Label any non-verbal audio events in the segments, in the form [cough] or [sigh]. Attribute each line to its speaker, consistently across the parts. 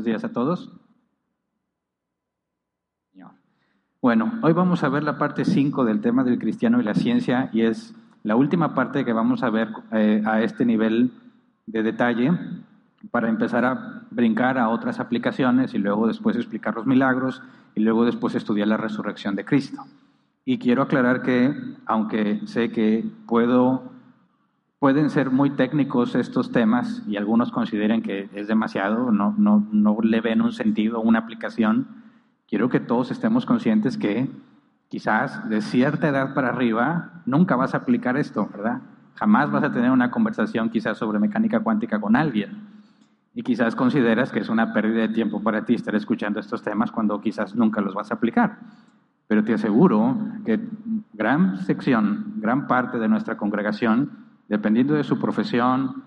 Speaker 1: Buenos días a todos. Bueno, hoy vamos a ver la parte 5 del tema del cristiano y la ciencia y es la última parte que vamos a ver eh, a este nivel de detalle para empezar a brincar a otras aplicaciones y luego después explicar los milagros y luego después estudiar la resurrección de Cristo. Y quiero aclarar que, aunque sé que puedo, pueden ser muy técnicos estos temas y algunos consideren que es demasiado, no, no, no le ven un sentido, una aplicación, quiero que todos estemos conscientes que quizás de cierta edad para arriba nunca vas a aplicar esto, ¿verdad? Jamás vas a tener una conversación quizás sobre mecánica cuántica con alguien. Y quizás consideras que es una pérdida de tiempo para ti estar escuchando estos temas cuando quizás nunca los vas a aplicar. Pero te aseguro que gran sección, gran parte de nuestra congregación, dependiendo de su profesión,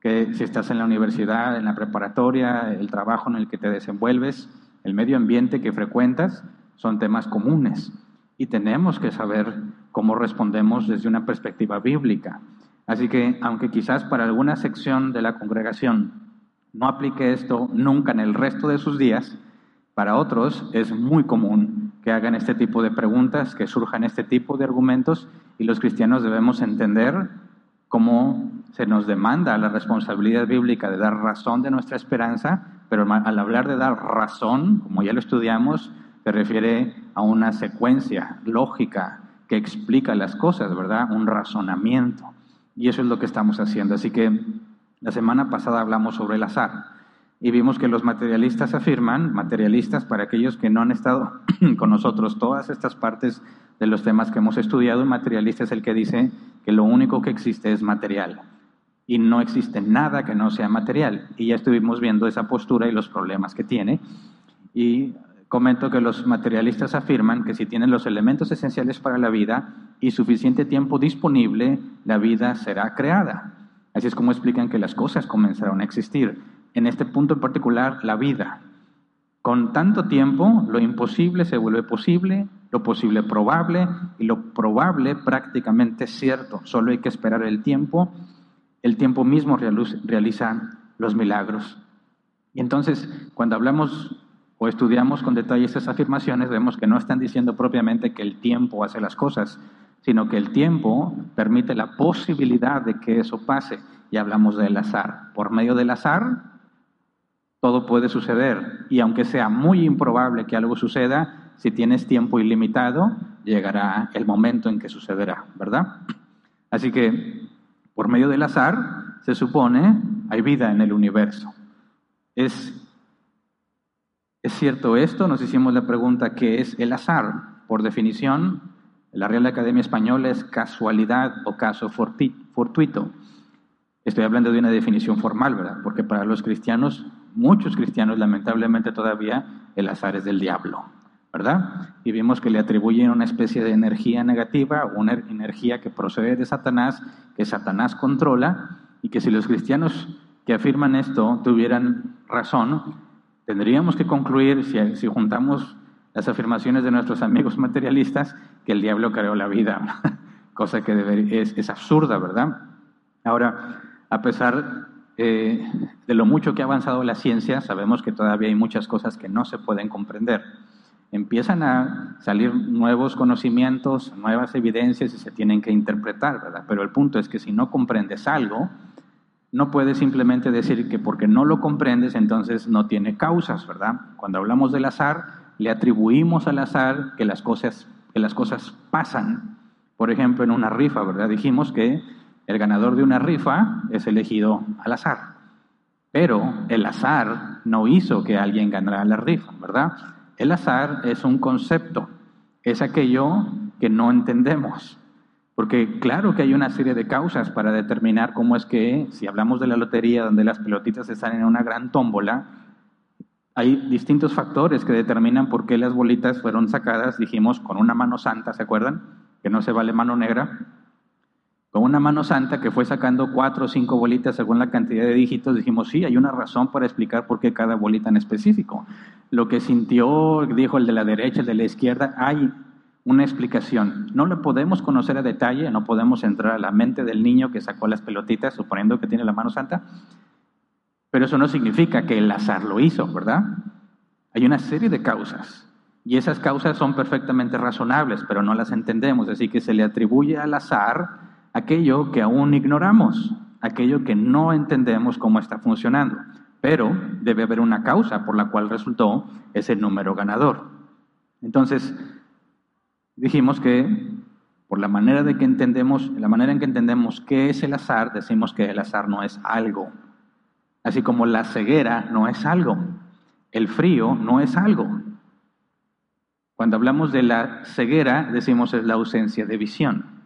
Speaker 1: que si estás en la universidad, en la preparatoria, el trabajo en el que te desenvuelves, el medio ambiente que frecuentas son temas comunes y tenemos que saber cómo respondemos desde una perspectiva bíblica. Así que, aunque quizás para alguna sección de la congregación no aplique esto nunca en el resto de sus días, para otros es muy común que hagan este tipo de preguntas, que surjan este tipo de argumentos y los cristianos debemos entender cómo se nos demanda la responsabilidad bíblica de dar razón de nuestra esperanza pero al hablar de dar razón, como ya lo estudiamos, se refiere a una secuencia lógica que explica las cosas, ¿verdad? Un razonamiento. Y eso es lo que estamos haciendo. Así que la semana pasada hablamos sobre el azar y vimos que los materialistas afirman, materialistas para aquellos que no han estado [clears throat] con nosotros, todas estas partes de los temas que hemos estudiado, materialista es el que dice que lo único que existe es material y no existe nada que no sea material. Y ya estuvimos viendo esa postura y los problemas que tiene. Y comento que los materialistas afirman que si tienen los elementos esenciales para la vida y suficiente tiempo disponible, la vida será creada. Así es como explican que las cosas comenzaron a existir. En este punto en particular, la vida. Con tanto tiempo, lo imposible se vuelve posible, lo posible probable y lo probable prácticamente cierto. Solo hay que esperar el tiempo el tiempo mismo realiza los milagros. Y entonces, cuando hablamos o estudiamos con detalle estas afirmaciones, vemos que no están diciendo propiamente que el tiempo hace las cosas, sino que el tiempo permite la posibilidad de que eso pase. Y hablamos del azar. Por medio del azar, todo puede suceder. Y aunque sea muy improbable que algo suceda, si tienes tiempo ilimitado, llegará el momento en que sucederá, ¿verdad? Así que por medio del azar, se supone, hay vida en el universo. ¿Es, ¿Es cierto esto? Nos hicimos la pregunta, ¿qué es el azar? Por definición, la Real Academia Española es casualidad o caso fortuito. Estoy hablando de una definición formal, ¿verdad? Porque para los cristianos, muchos cristianos, lamentablemente todavía, el azar es del diablo. ¿Verdad? Y vimos que le atribuyen una especie de energía negativa, una energía que procede de Satanás, que Satanás controla, y que si los cristianos que afirman esto tuvieran razón, tendríamos que concluir, si, juntamos las afirmaciones de nuestros amigos materialistas, que el diablo creó la vida, [laughs] cosa que es, absurda, ¿verdad? Ahora, a pesar eh, de lo mucho que ha avanzado la ciencia, sabemos que todavía hay muchas cosas que no se pueden comprender empiezan a salir nuevos conocimientos, nuevas evidencias y se tienen que interpretar, ¿verdad? Pero el punto es que si no comprendes algo, no puedes simplemente decir que porque no lo comprendes entonces no tiene causas, ¿verdad? Cuando hablamos del azar, le atribuimos al azar que las cosas, que las cosas pasan. Por ejemplo, en una rifa, ¿verdad? Dijimos que el ganador de una rifa es elegido al azar. Pero el azar no hizo que alguien ganara la rifa, ¿verdad? El azar es un concepto, es aquello que no entendemos. Porque claro que hay una serie de causas para determinar cómo es que, si hablamos de la lotería donde las pelotitas están en una gran tómbola, hay distintos factores que determinan por qué las bolitas fueron sacadas, dijimos, con una mano santa, ¿se acuerdan? Que no se vale mano negra con una mano santa que fue sacando cuatro o cinco bolitas según la cantidad de dígitos, dijimos, sí, hay una razón para explicar por qué cada bolita en específico. Lo que sintió, dijo el de la derecha, el de la izquierda, hay una explicación. No lo podemos conocer a detalle, no podemos entrar a la mente del niño que sacó las pelotitas, suponiendo que tiene la mano santa, Pero eso no significa que el azar lo hizo, ¿verdad? Hay una serie de causas. Y esas causas son perfectamente razonables, pero no las entendemos. Así que se le atribuye al azar aquello que aún ignoramos, aquello que no entendemos cómo está funcionando. Pero debe haber una causa por la cual resultó ese número ganador. Entonces, dijimos que por la manera de que entendemos, la manera en que entendemos qué es el azar, decimos que el azar no es algo. Así como la ceguera no es algo. El frío no es algo. Cuando hablamos de la ceguera, decimos es la ausencia de visión.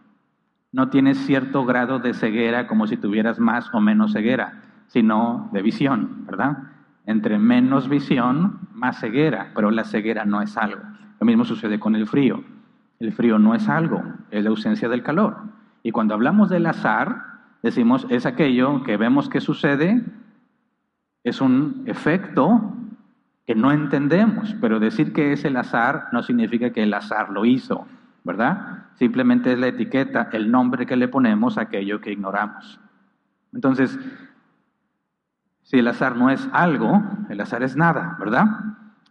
Speaker 1: No tienes cierto grado de ceguera como si tuvieras más o menos ceguera, sino de visión, ¿verdad? Entre menos visión, más ceguera, pero la ceguera no es algo. Lo mismo sucede con el frío. El frío no es algo, es la ausencia del calor. Y cuando hablamos del azar, decimos es aquello que vemos que sucede, es un efecto que no entendemos, pero decir que es el azar no significa que el azar lo hizo, ¿verdad? Simplemente es la etiqueta, el nombre que le ponemos a aquello que ignoramos. Entonces, si el azar no es algo, el azar es nada, ¿verdad?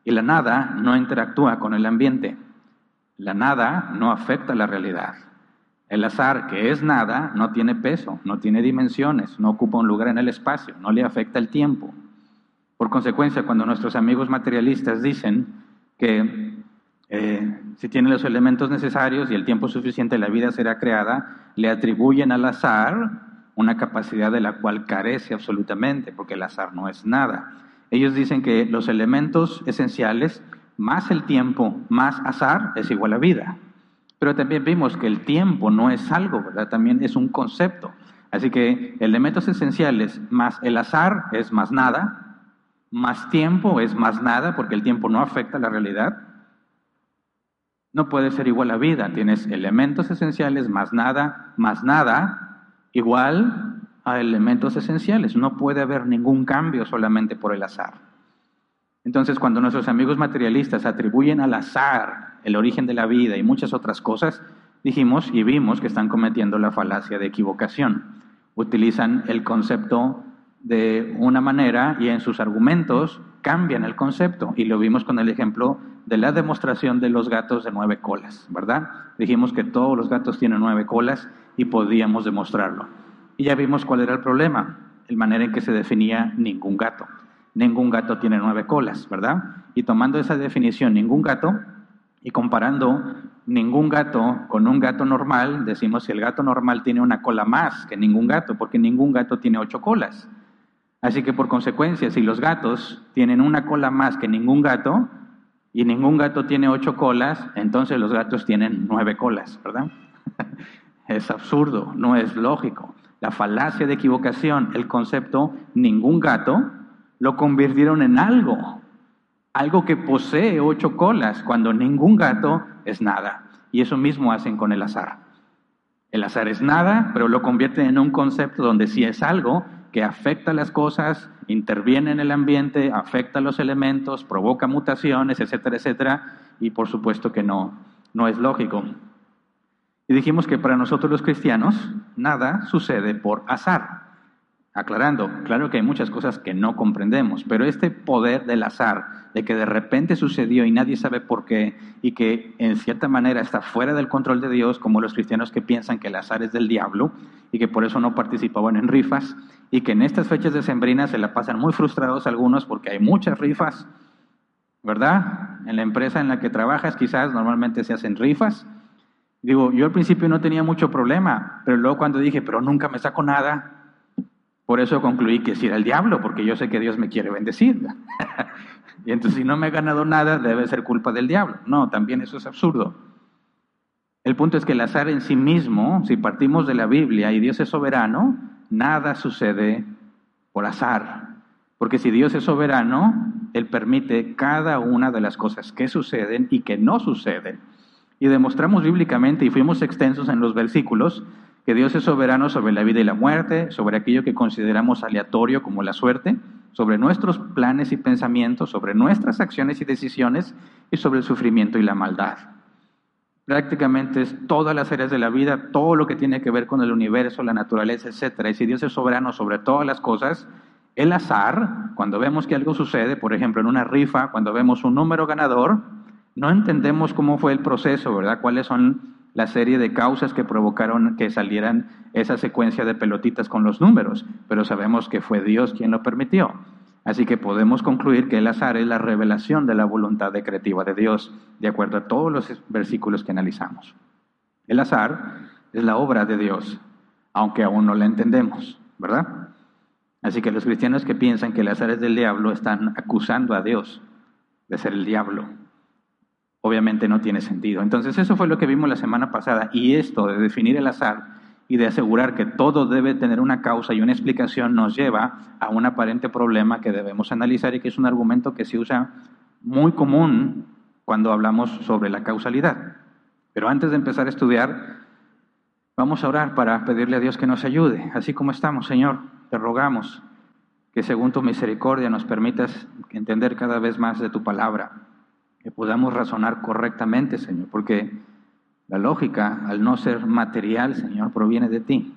Speaker 1: Y la nada no interactúa con el ambiente. La nada no afecta la realidad. El azar, que es nada, no tiene peso, no tiene dimensiones, no ocupa un lugar en el espacio, no le afecta el tiempo. Por consecuencia, cuando nuestros amigos materialistas dicen que eh, si tiene los elementos necesarios y el tiempo suficiente la vida será creada, le atribuyen al azar una capacidad de la cual carece absolutamente, porque el azar no es nada. Ellos dicen que los elementos esenciales más el tiempo, más azar, es igual a vida. Pero también vimos que el tiempo no es algo. También es un concepto. Así que elementos esenciales más el azar es más nada, más tiempo es más nada, porque el tiempo no afecta la realidad. No puede ser igual a vida. Tienes elementos esenciales más nada, más nada, igual a elementos esenciales. No puede haber ningún cambio solamente por el azar. Entonces, cuando nuestros amigos materialistas atribuyen al azar el origen de la vida y muchas otras cosas, dijimos y vimos que están cometiendo la falacia de equivocación. Utilizan el concepto de una manera y en sus argumentos cambian el concepto. Y lo vimos con el ejemplo de la demostración de los gatos de nueve colas, ¿verdad? Dijimos que todos los gatos tienen nueve colas y podíamos demostrarlo. Y ya vimos cuál era el problema, el manera en que se definía ningún gato ningún gato tiene nueve colas, ¿verdad? Y tomando esa definición, ningún gato, y comparando ningún gato con un gato normal, decimos que el gato normal tiene una cola más que ningún gato, porque ningún gato tiene ocho colas. Así que por consecuencia, si los gatos tienen una cola más que ningún gato, y ningún gato tiene ocho colas, entonces los gatos tienen nueve colas, ¿verdad? [laughs] es absurdo, no es lógico. La falacia de equivocación, el concepto ningún gato, lo convirtieron en algo, algo que posee ocho colas, cuando ningún gato es nada. Y eso mismo hacen con el azar. El azar es nada, pero lo convierten en un concepto donde sí es algo que afecta las cosas, interviene en el ambiente, afecta los elementos, provoca mutaciones, etcétera, etcétera, y por supuesto que no, no es lógico. Y dijimos que para nosotros los cristianos nada sucede por azar. Aclarando, claro que hay muchas cosas que no comprendemos, pero este poder del azar, de que de repente sucedió y nadie sabe por qué, y que en cierta manera está fuera del control de Dios, como los cristianos que piensan que el azar es del diablo y que por eso no participaban en rifas, y que en estas fechas de sembrina se la pasan muy frustrados algunos porque hay muchas rifas, ¿verdad? En la empresa en la que trabajas quizás normalmente se hacen rifas. Digo, yo al principio no tenía mucho problema, pero luego cuando dije, pero nunca me saco nada, por eso concluí que si era el diablo, porque yo sé que Dios me quiere bendecir. [laughs] y entonces si no me he ganado nada, debe ser culpa del diablo. No, también eso es absurdo. El punto es que el azar en sí mismo, si partimos de la Biblia y Dios es soberano, nada sucede por azar. Porque si Dios es soberano, Él permite cada una de las cosas que suceden y que no suceden. Y demostramos bíblicamente, y fuimos extensos en los versículos, que Dios es soberano sobre la vida y la muerte, sobre aquello que consideramos aleatorio como la suerte, sobre nuestros planes y pensamientos, sobre nuestras acciones y decisiones y sobre el sufrimiento y la maldad. Prácticamente es todas las áreas de la vida, todo lo que tiene que ver con el universo, la naturaleza, etc. Y si Dios es soberano sobre todas las cosas, El azar, cuando vemos que algo sucede, por ejemplo, en una rifa, cuando vemos un número ganador, no entendemos cómo fue el proceso, ¿verdad? ¿Cuáles son la serie de causas que provocaron que salieran esa secuencia de pelotitas con los números? Pero sabemos que fue Dios quien lo permitió. Así que podemos concluir que el azar es la revelación de la voluntad decretiva de Dios, de acuerdo a todos los versículos que analizamos. El azar es la obra de Dios, aunque aún no la entendemos, ¿verdad? Así que los cristianos que piensan que el azar es del diablo están acusando a Dios de ser el diablo. Obviamente no tiene sentido. Entonces eso fue lo que vimos la semana pasada y esto de definir el azar y de asegurar que todo debe tener una causa y una explicación nos lleva a un aparente problema que debemos analizar y que es un argumento que se usa muy común cuando hablamos sobre la causalidad. Pero antes de empezar a estudiar, vamos a orar para pedirle a Dios que nos ayude. Así como estamos, Señor, te rogamos que según tu misericordia nos permitas entender cada vez más de tu palabra, que podamos razonar correctamente, Señor, porque la lógica, al no ser material, Señor, proviene de ti.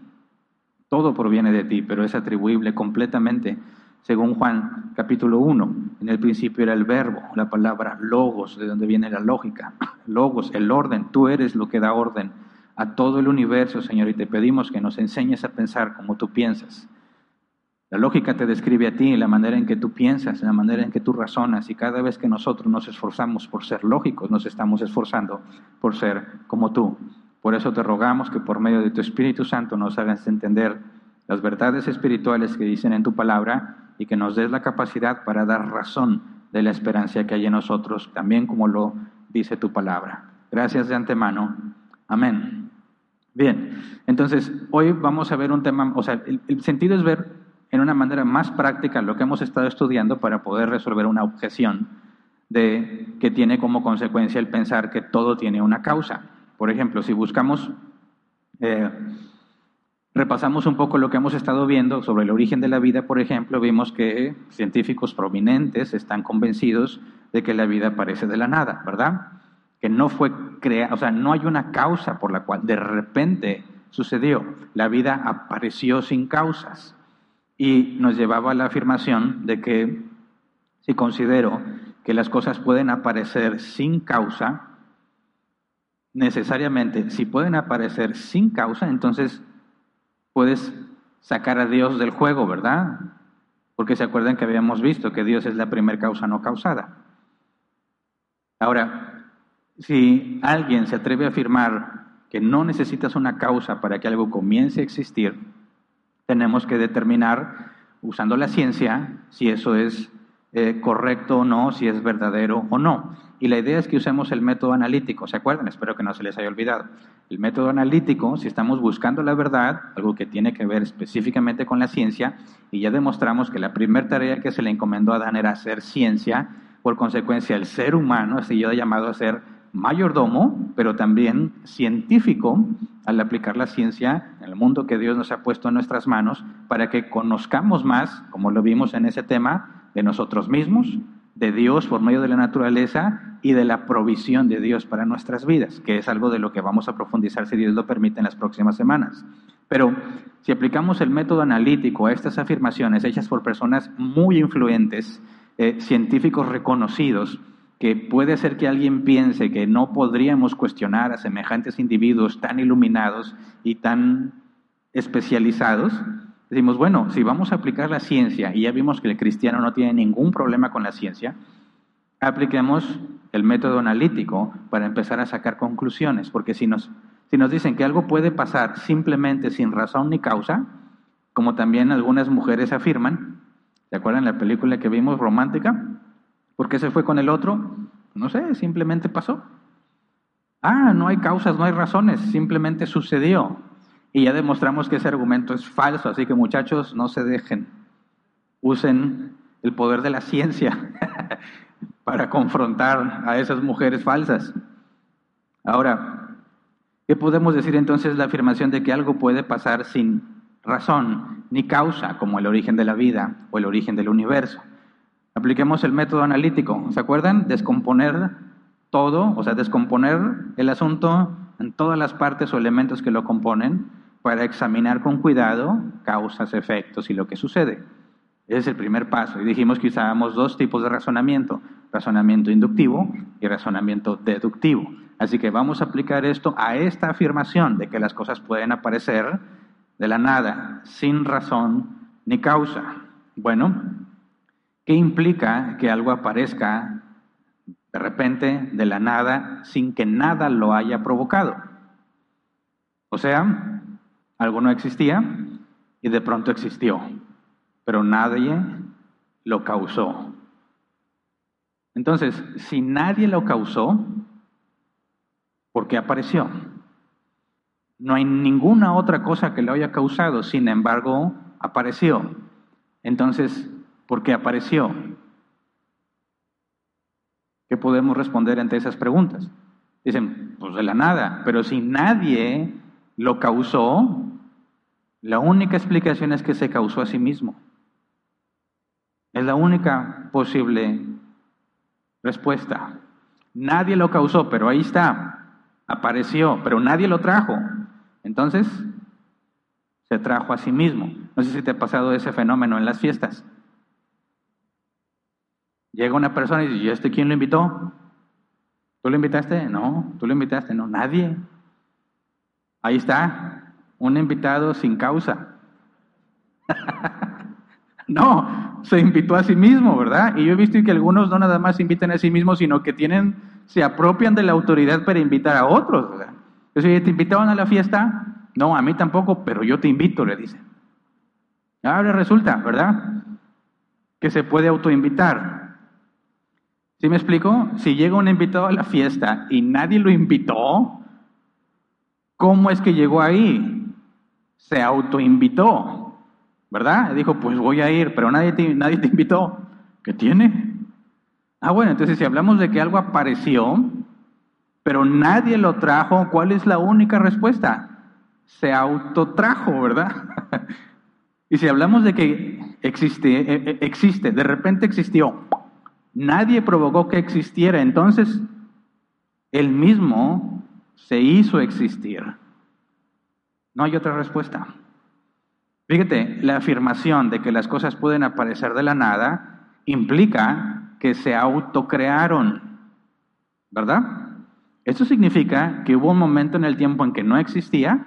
Speaker 1: Todo proviene de ti, pero es atribuible completamente, según Juan capítulo 1. En el principio era el verbo, la palabra logos, de donde viene la lógica. [clears throat] Logos, el orden, tú eres lo que da orden a todo el universo, Señor, y te pedimos que nos enseñes a pensar como tú piensas la lógica te describe a ti, la manera en que tú piensas, la manera en que tú razonas, y cada vez que nosotros nos esforzamos por ser lógicos, nos estamos esforzando por ser como tú. Por eso te rogamos que por medio de tu Espíritu Santo nos hagas entender las verdades espirituales que dicen en tu palabra y que nos des la capacidad para dar razón de la esperanza que hay en nosotros, también como lo dice tu palabra. Gracias de antemano. Amén. Bien, entonces hoy vamos a ver un tema, o sea, el, el sentido es ver en una manera más práctica lo que hemos estado estudiando para poder resolver una objeción de que tiene como consecuencia el pensar que todo tiene una causa. Por ejemplo, si buscamos, eh, repasamos un poco lo que hemos estado viendo sobre el origen de la vida, por ejemplo, vimos que científicos prominentes están convencidos de que la vida aparece de la nada, ¿verdad? Que no fue creada, o sea, no hay una causa por la cual de repente sucedió. La vida apareció sin causas y nos llevaba a la afirmación de que si considero que las cosas pueden aparecer sin causa, necesariamente, si pueden aparecer sin causa, entonces puedes sacar a Dios del juego, ¿verdad? Porque se acuerdan que habíamos visto que Dios es la primera causa no causada. Ahora, si alguien se atreve a afirmar que no necesitas una causa para que algo comience a existir, tenemos que determinar, usando la ciencia, si eso es eh, correcto o no, si es verdadero o no. Y la idea es que usemos el método analítico, ¿se acuerdan? Espero que no se les haya olvidado. El método analítico, si estamos buscando la verdad, algo que tiene que ver específicamente con la ciencia, y ya demostramos que la primera tarea que se le encomendó a Adán era hacer ciencia, por consecuencia el ser humano ha sido llamado a ser mayordomo, pero también científico, al aplicar la ciencia en el mundo que Dios nos ha puesto en nuestras manos, para que conozcamos más, como lo vimos en ese tema, de nosotros mismos, de Dios por medio de la naturaleza y de la provisión de Dios para nuestras vidas, que es algo de lo que vamos a profundizar si Dios lo permite en las próximas semanas. Pero si aplicamos el método analítico a estas afirmaciones hechas por personas muy influentes, eh, científicos reconocidos, que puede ser que alguien piense que no podríamos cuestionar a semejantes individuos tan iluminados y tan especializados, decimos, bueno, si vamos a aplicar la ciencia, y ya vimos que el cristiano no tiene ningún problema con la ciencia, apliquemos el método analítico para empezar a sacar conclusiones, porque si nos, si nos dicen que algo puede pasar simplemente sin razón ni causa, como también algunas mujeres afirman, ¿se acuerdan la película que vimos romántica? ¿Por qué se fue con el otro? No sé, simplemente pasó. Ah, no hay causas, no hay razones, simplemente sucedió. Y ya demostramos que ese argumento es falso, así que muchachos, no se dejen. Usen el poder de la ciencia [laughs] para confrontar a esas mujeres falsas. Ahora, ¿qué podemos decir entonces de la afirmación de que algo puede pasar sin razón ni causa, como el origen de la vida o el origen del universo? Apliquemos el método analítico. ¿Se acuerdan? Descomponer todo, o sea, descomponer el asunto en todas las partes o elementos que lo componen para examinar con cuidado causas, efectos y lo que sucede. Ese es el primer paso. Y dijimos que usábamos dos tipos de razonamiento, razonamiento inductivo y razonamiento deductivo. Así que vamos a aplicar esto a esta afirmación de que las cosas pueden aparecer de la nada, sin razón ni causa. Bueno, ¿qué implica que algo aparezca de repente, de la nada, sin que nada lo haya provocado? O sea, algo no existía y de pronto existió pero nadie lo causó. Entonces, si nadie lo causó, ¿por qué apareció? No hay ninguna otra cosa que lo haya causado, sin embargo, apareció. Entonces, ¿por qué apareció? ¿Qué podemos responder ante esas preguntas? Dicen, pues de la nada, pero si nadie lo causó, la única explicación es que se causó a sí mismo. Es la única posible respuesta. Nadie lo causó, pero ahí está. Apareció, pero nadie lo trajo. Entonces, se trajo a sí mismo. No sé si te ha pasado ese fenómeno en las fiestas. Llega una persona y dice, ¿y este quién lo invitó? ¿Tú lo invitaste? No, tú lo invitaste, no, nadie. Ahí está, un invitado sin causa. [laughs] no, se invitó a sí mismo, ¿verdad? Y yo he visto que algunos no nada más se invitan a sí mismos, sino que tienen, se apropian de la autoridad para invitar a otros, ¿verdad? Entonces, ¿te invitaban a la fiesta? No, a mí tampoco, pero yo te invito, le dicen. Ahora resulta, ¿verdad? Que se puede autoinvitar. ¿Sí me explico? Si llega un invitado a la fiesta y nadie lo invitó, ¿cómo es que llegó ahí? Se autoinvitó. ¿verdad? dijo, pues voy a ir, pero nadie te, invitó. ¿Qué tiene? Ah, bueno, entonces si hablamos de que algo apareció, pero nadie lo trajo, ¿cuál es la única respuesta? Se autotrajo, ¿verdad? [laughs] y si hablamos de que existe, e, e, existe, de repente existió, nadie provocó que existiera, entonces él mismo se hizo existir. No hay otra respuesta. Fíjate, la afirmación de que las cosas pueden aparecer de la nada implica que se autocrearon, ¿verdad? Esto significa que hubo un momento en el tiempo en que no existía,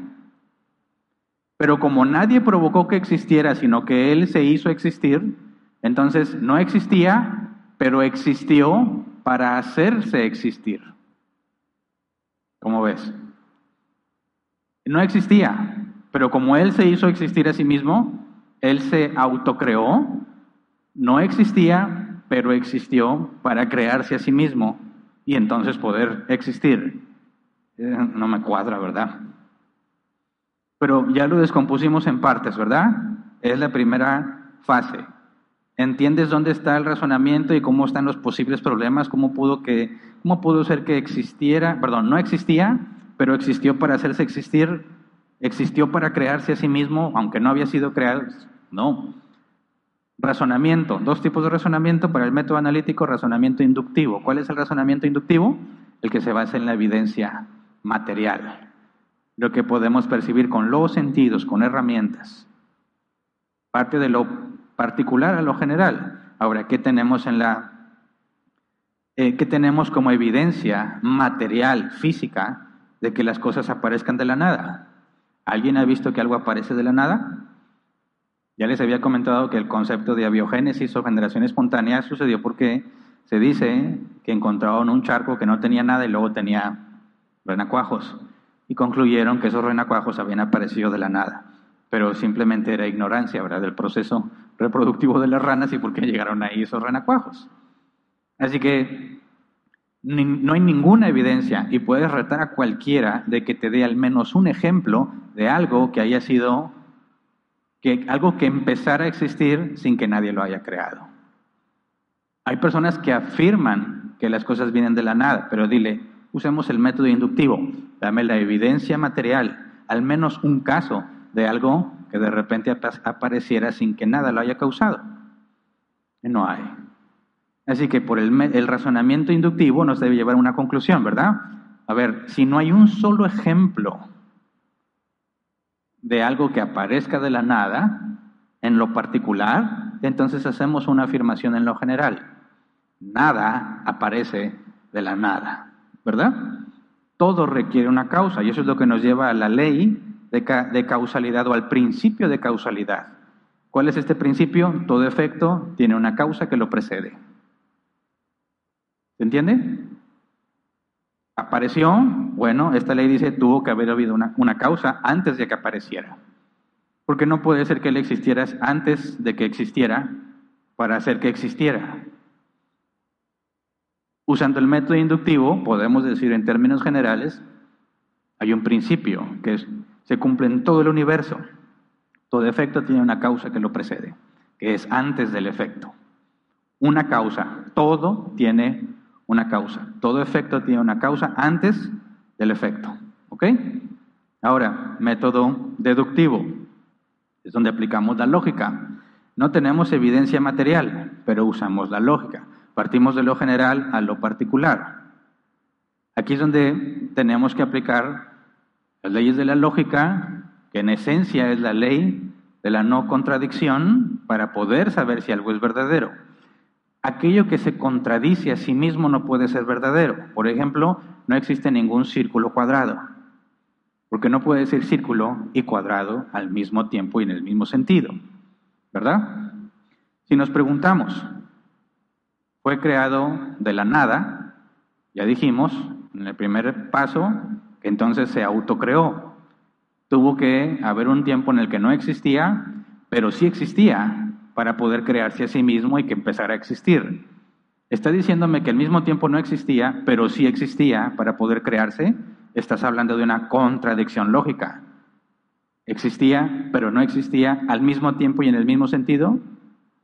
Speaker 1: pero como nadie provocó que existiera, sino que Él se hizo existir, entonces no existía, pero existió para hacerse existir. ¿Cómo ves? No existía, pero como Él se hizo existir a sí mismo, Él se autocreó, no existía, pero existió para crearse a sí mismo y entonces poder existir. Eh, no me cuadra, ¿verdad? Pero ya lo descompusimos en partes, ¿verdad? Es la primera fase. ¿Entiendes dónde está el razonamiento y cómo están los posibles problemas? ¿Cómo pudo, que, cómo pudo ser que existiera, perdón, no existía, pero existió para hacerse existir existió para crearse a sí mismo, aunque no había sido creado. No. Razonamiento, dos tipos de razonamiento para el método analítico, razonamiento inductivo. ¿Cuál es el razonamiento inductivo? El que se basa en la evidencia material, lo que podemos percibir con los sentidos, con herramientas. Parte de lo particular a lo general. Ahora, ¿qué tenemos en la eh, ¿qué tenemos como evidencia material, física, de que las cosas aparezcan de la nada? ¿Alguien ha visto que algo aparece de la nada? Ya les había comentado que el concepto de abiogénesis o generación espontánea sucedió porque se dice que encontraron un charco que no tenía nada y luego tenía renacuajos y concluyeron que esos renacuajos habían aparecido de la nada, pero simplemente era ignorancia ¿verdad? del proceso reproductivo de las ranas y por qué llegaron ahí esos renacuajos. Así que no hay ninguna evidencia y puedes retar a cualquiera de que te dé al menos un ejemplo de algo que haya sido, que, algo que empezara a existir sin que nadie lo haya creado. Hay personas que afirman que las cosas vienen de la nada, pero dile, usemos el método inductivo, dame la evidencia material, al menos un caso de algo que de repente apareciera sin que nada lo haya causado. No hay. Así que por el, razonamiento inductivo nos debe llevar a una conclusión, ¿verdad? A ver, si no hay un solo ejemplo de algo que aparezca de la nada, en lo particular, entonces hacemos una afirmación en lo general. Nada aparece de la nada, ¿verdad? Todo requiere una causa y eso es lo que nos lleva a la ley de, causalidad o al principio de causalidad. ¿Cuál es este principio? Todo efecto tiene una causa que lo precede. ¿Se entiende? Apareció, bueno, esta ley dice tuvo que haber habido una, una causa antes de que apareciera. Porque no puede ser que él existiera antes de que existiera para hacer que existiera. Usando el método inductivo, podemos decir en términos generales, hay un principio que se cumple en todo el universo. Todo efecto tiene una causa que lo precede, que es antes del efecto. Una causa, todo tiene una causa. Todo efecto tiene una causa antes del efecto. ¿Ok? Ahora, método deductivo es donde aplicamos la lógica. No tenemos evidencia material, pero usamos la lógica. Partimos de lo general a lo particular. Aquí es donde tenemos que aplicar las leyes de la lógica, que en esencia es la ley de la no contradicción, para poder saber si algo es verdadero. Aquello que se contradice a sí mismo no puede ser verdadero. Por ejemplo, no existe ningún círculo cuadrado. Porque no puede ser círculo y cuadrado al mismo tiempo y en el mismo sentido. ¿Verdad? Si nos preguntamos, ¿fue creado de la nada? Ya dijimos en el primer paso que entonces se autocreó. Tuvo que haber un tiempo en el que no existía, pero sí existía para poder crearse a sí mismo y que empezara a existir. Está diciéndome que al mismo tiempo no existía, pero sí existía para poder crearse estás hablando de una contradicción lógica. Existía, pero no existía al mismo tiempo y en el mismo sentido.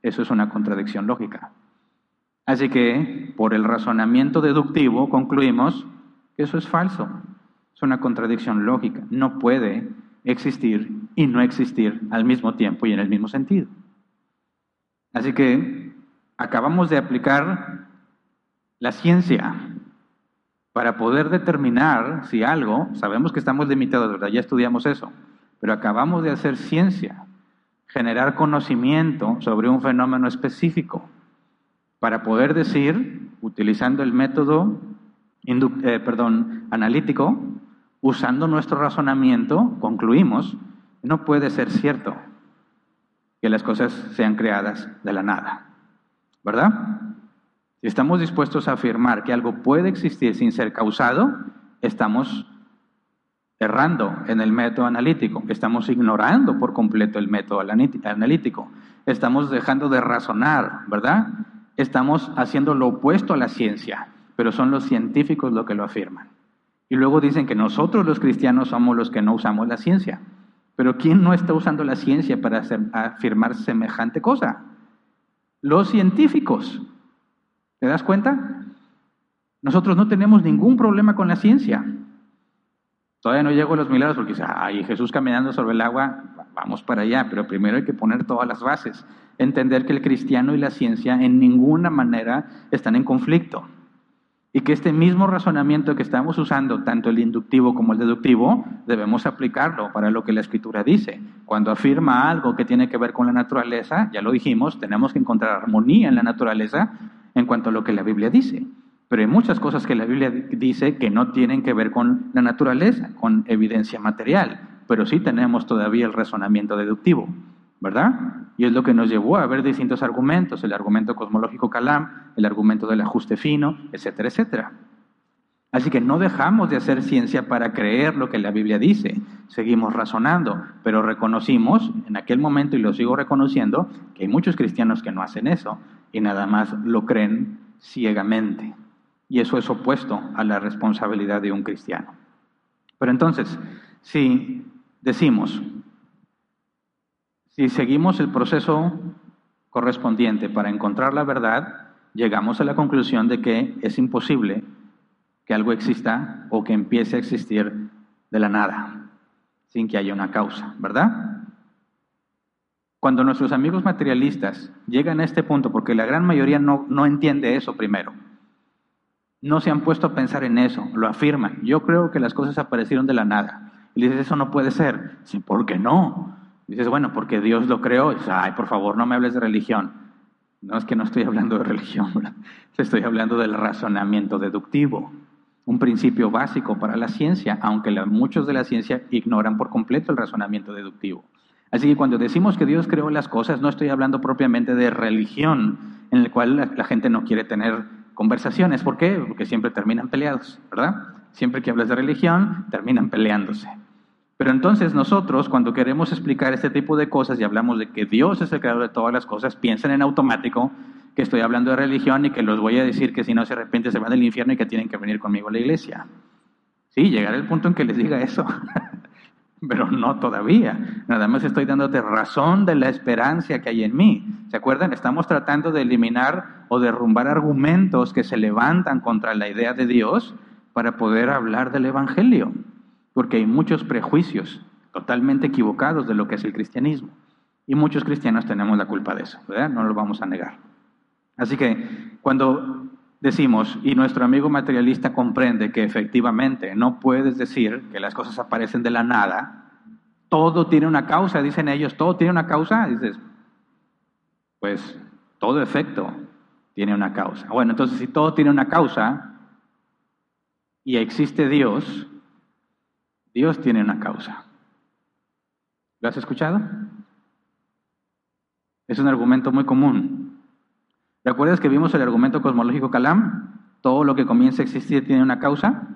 Speaker 1: Eso es una contradicción lógica. Así que, por el razonamiento deductivo, concluimos que eso es falso. Es una contradicción lógica. No puede existir y no existir al mismo tiempo y en el mismo sentido. Así que acabamos de aplicar la ciencia para poder determinar si algo, sabemos que estamos limitados, ¿verdad? Ya estudiamos eso, pero acabamos de hacer ciencia, generar conocimiento sobre un fenómeno específico, para poder decir, utilizando el método eh, analítico, usando nuestro razonamiento, concluimos, no puede ser cierto que las cosas sean creadas de la nada, ¿verdad? Si estamos dispuestos a afirmar que algo puede existir sin ser causado, estamos errando en el método analítico, estamos ignorando por completo el método analítico, estamos dejando de razonar, ¿verdad? Estamos haciendo lo opuesto a la ciencia, pero son los científicos los que lo afirman. Y luego dicen que nosotros los cristianos somos los que no usamos la ciencia. Pero ¿quién no está usando la ciencia para afirmar semejante cosa? Los científicos. ¿Te das cuenta? Nosotros no tenemos ningún problema con la ciencia. Todavía no llego a los milagros porque dice, ay, Jesús caminando sobre el agua, vamos para allá, pero primero hay que poner todas las bases. Entender que el cristiano y la ciencia en ninguna manera están en conflicto. Y que este mismo razonamiento que estamos usando, tanto el inductivo como el deductivo, debemos aplicarlo para lo que la escritura dice. Cuando afirma algo que tiene que ver con la naturaleza, ya lo dijimos, tenemos que encontrar armonía en la naturaleza en cuanto a lo que la Biblia dice. Pero hay muchas cosas que la Biblia dice que no tienen que ver con la naturaleza, con evidencia material, pero sí tenemos todavía el razonamiento deductivo, ¿verdad? Y es lo que nos llevó a ver distintos argumentos, el argumento cosmológico Calam, el argumento del ajuste fino, etcétera, etcétera. Así que no dejamos de hacer ciencia para creer lo que la Biblia dice, seguimos razonando, pero reconocimos en aquel momento, y lo sigo reconociendo, que hay muchos cristianos que no hacen eso y nada más lo creen ciegamente. Y eso es opuesto a la responsabilidad de un cristiano. Pero entonces, si decimos, si seguimos el proceso correspondiente para encontrar la verdad, llegamos a la conclusión de que es imposible que algo exista o que empiece a existir de la nada, sin que haya una causa, ¿verdad? Cuando nuestros amigos materialistas llegan a este punto, porque la gran mayoría no, no entiende eso primero, no se han puesto a pensar en eso, lo afirman. Yo creo que las cosas aparecieron de la nada. Y dices, eso no puede ser. Sí, ¿por qué no? Dices, bueno, porque Dios lo creó. Dices, ay, por favor, no me hables de religión. No es que no estoy hablando de religión, [laughs] estoy hablando del razonamiento deductivo, un principio básico para la ciencia, aunque muchos de la ciencia ignoran por completo el razonamiento deductivo. Así que cuando decimos que Dios creó las cosas, no estoy hablando propiamente de religión, en el cual la, la gente no quiere tener conversaciones. ¿Por qué? Porque siempre terminan peleados, ¿verdad? Siempre que hablas de religión, terminan peleándose. Pero entonces nosotros, cuando queremos explicar este tipo de cosas y hablamos de que Dios es el creador de todas las cosas, piensan en automático que estoy hablando de religión y que los voy a decir que si no se arrepienten se van del infierno y que tienen que venir conmigo a la iglesia. Sí, llegará el punto en que les diga eso, [laughs] pero no todavía. Nada más estoy dándote razón de la esperanza que hay en mí. ¿Se acuerdan? Estamos tratando de eliminar o derrumbar argumentos que se levantan contra la idea de Dios para poder hablar del Evangelio porque hay muchos prejuicios totalmente equivocados de lo que es el cristianismo. Y muchos cristianos tenemos la culpa de eso, ¿verdad? No lo vamos a negar. Así que cuando decimos, y nuestro amigo materialista comprende que efectivamente no puedes decir que las cosas aparecen de la nada, todo tiene una causa, dicen ellos, todo tiene una causa, dices, pues todo efecto tiene una causa. Bueno, entonces si todo tiene una causa y existe Dios, Dios tiene una causa. ¿Lo has escuchado? Es un argumento muy común. ¿Te acuerdas que vimos el argumento cosmológico Calam? Todo lo que comienza a existir tiene una causa.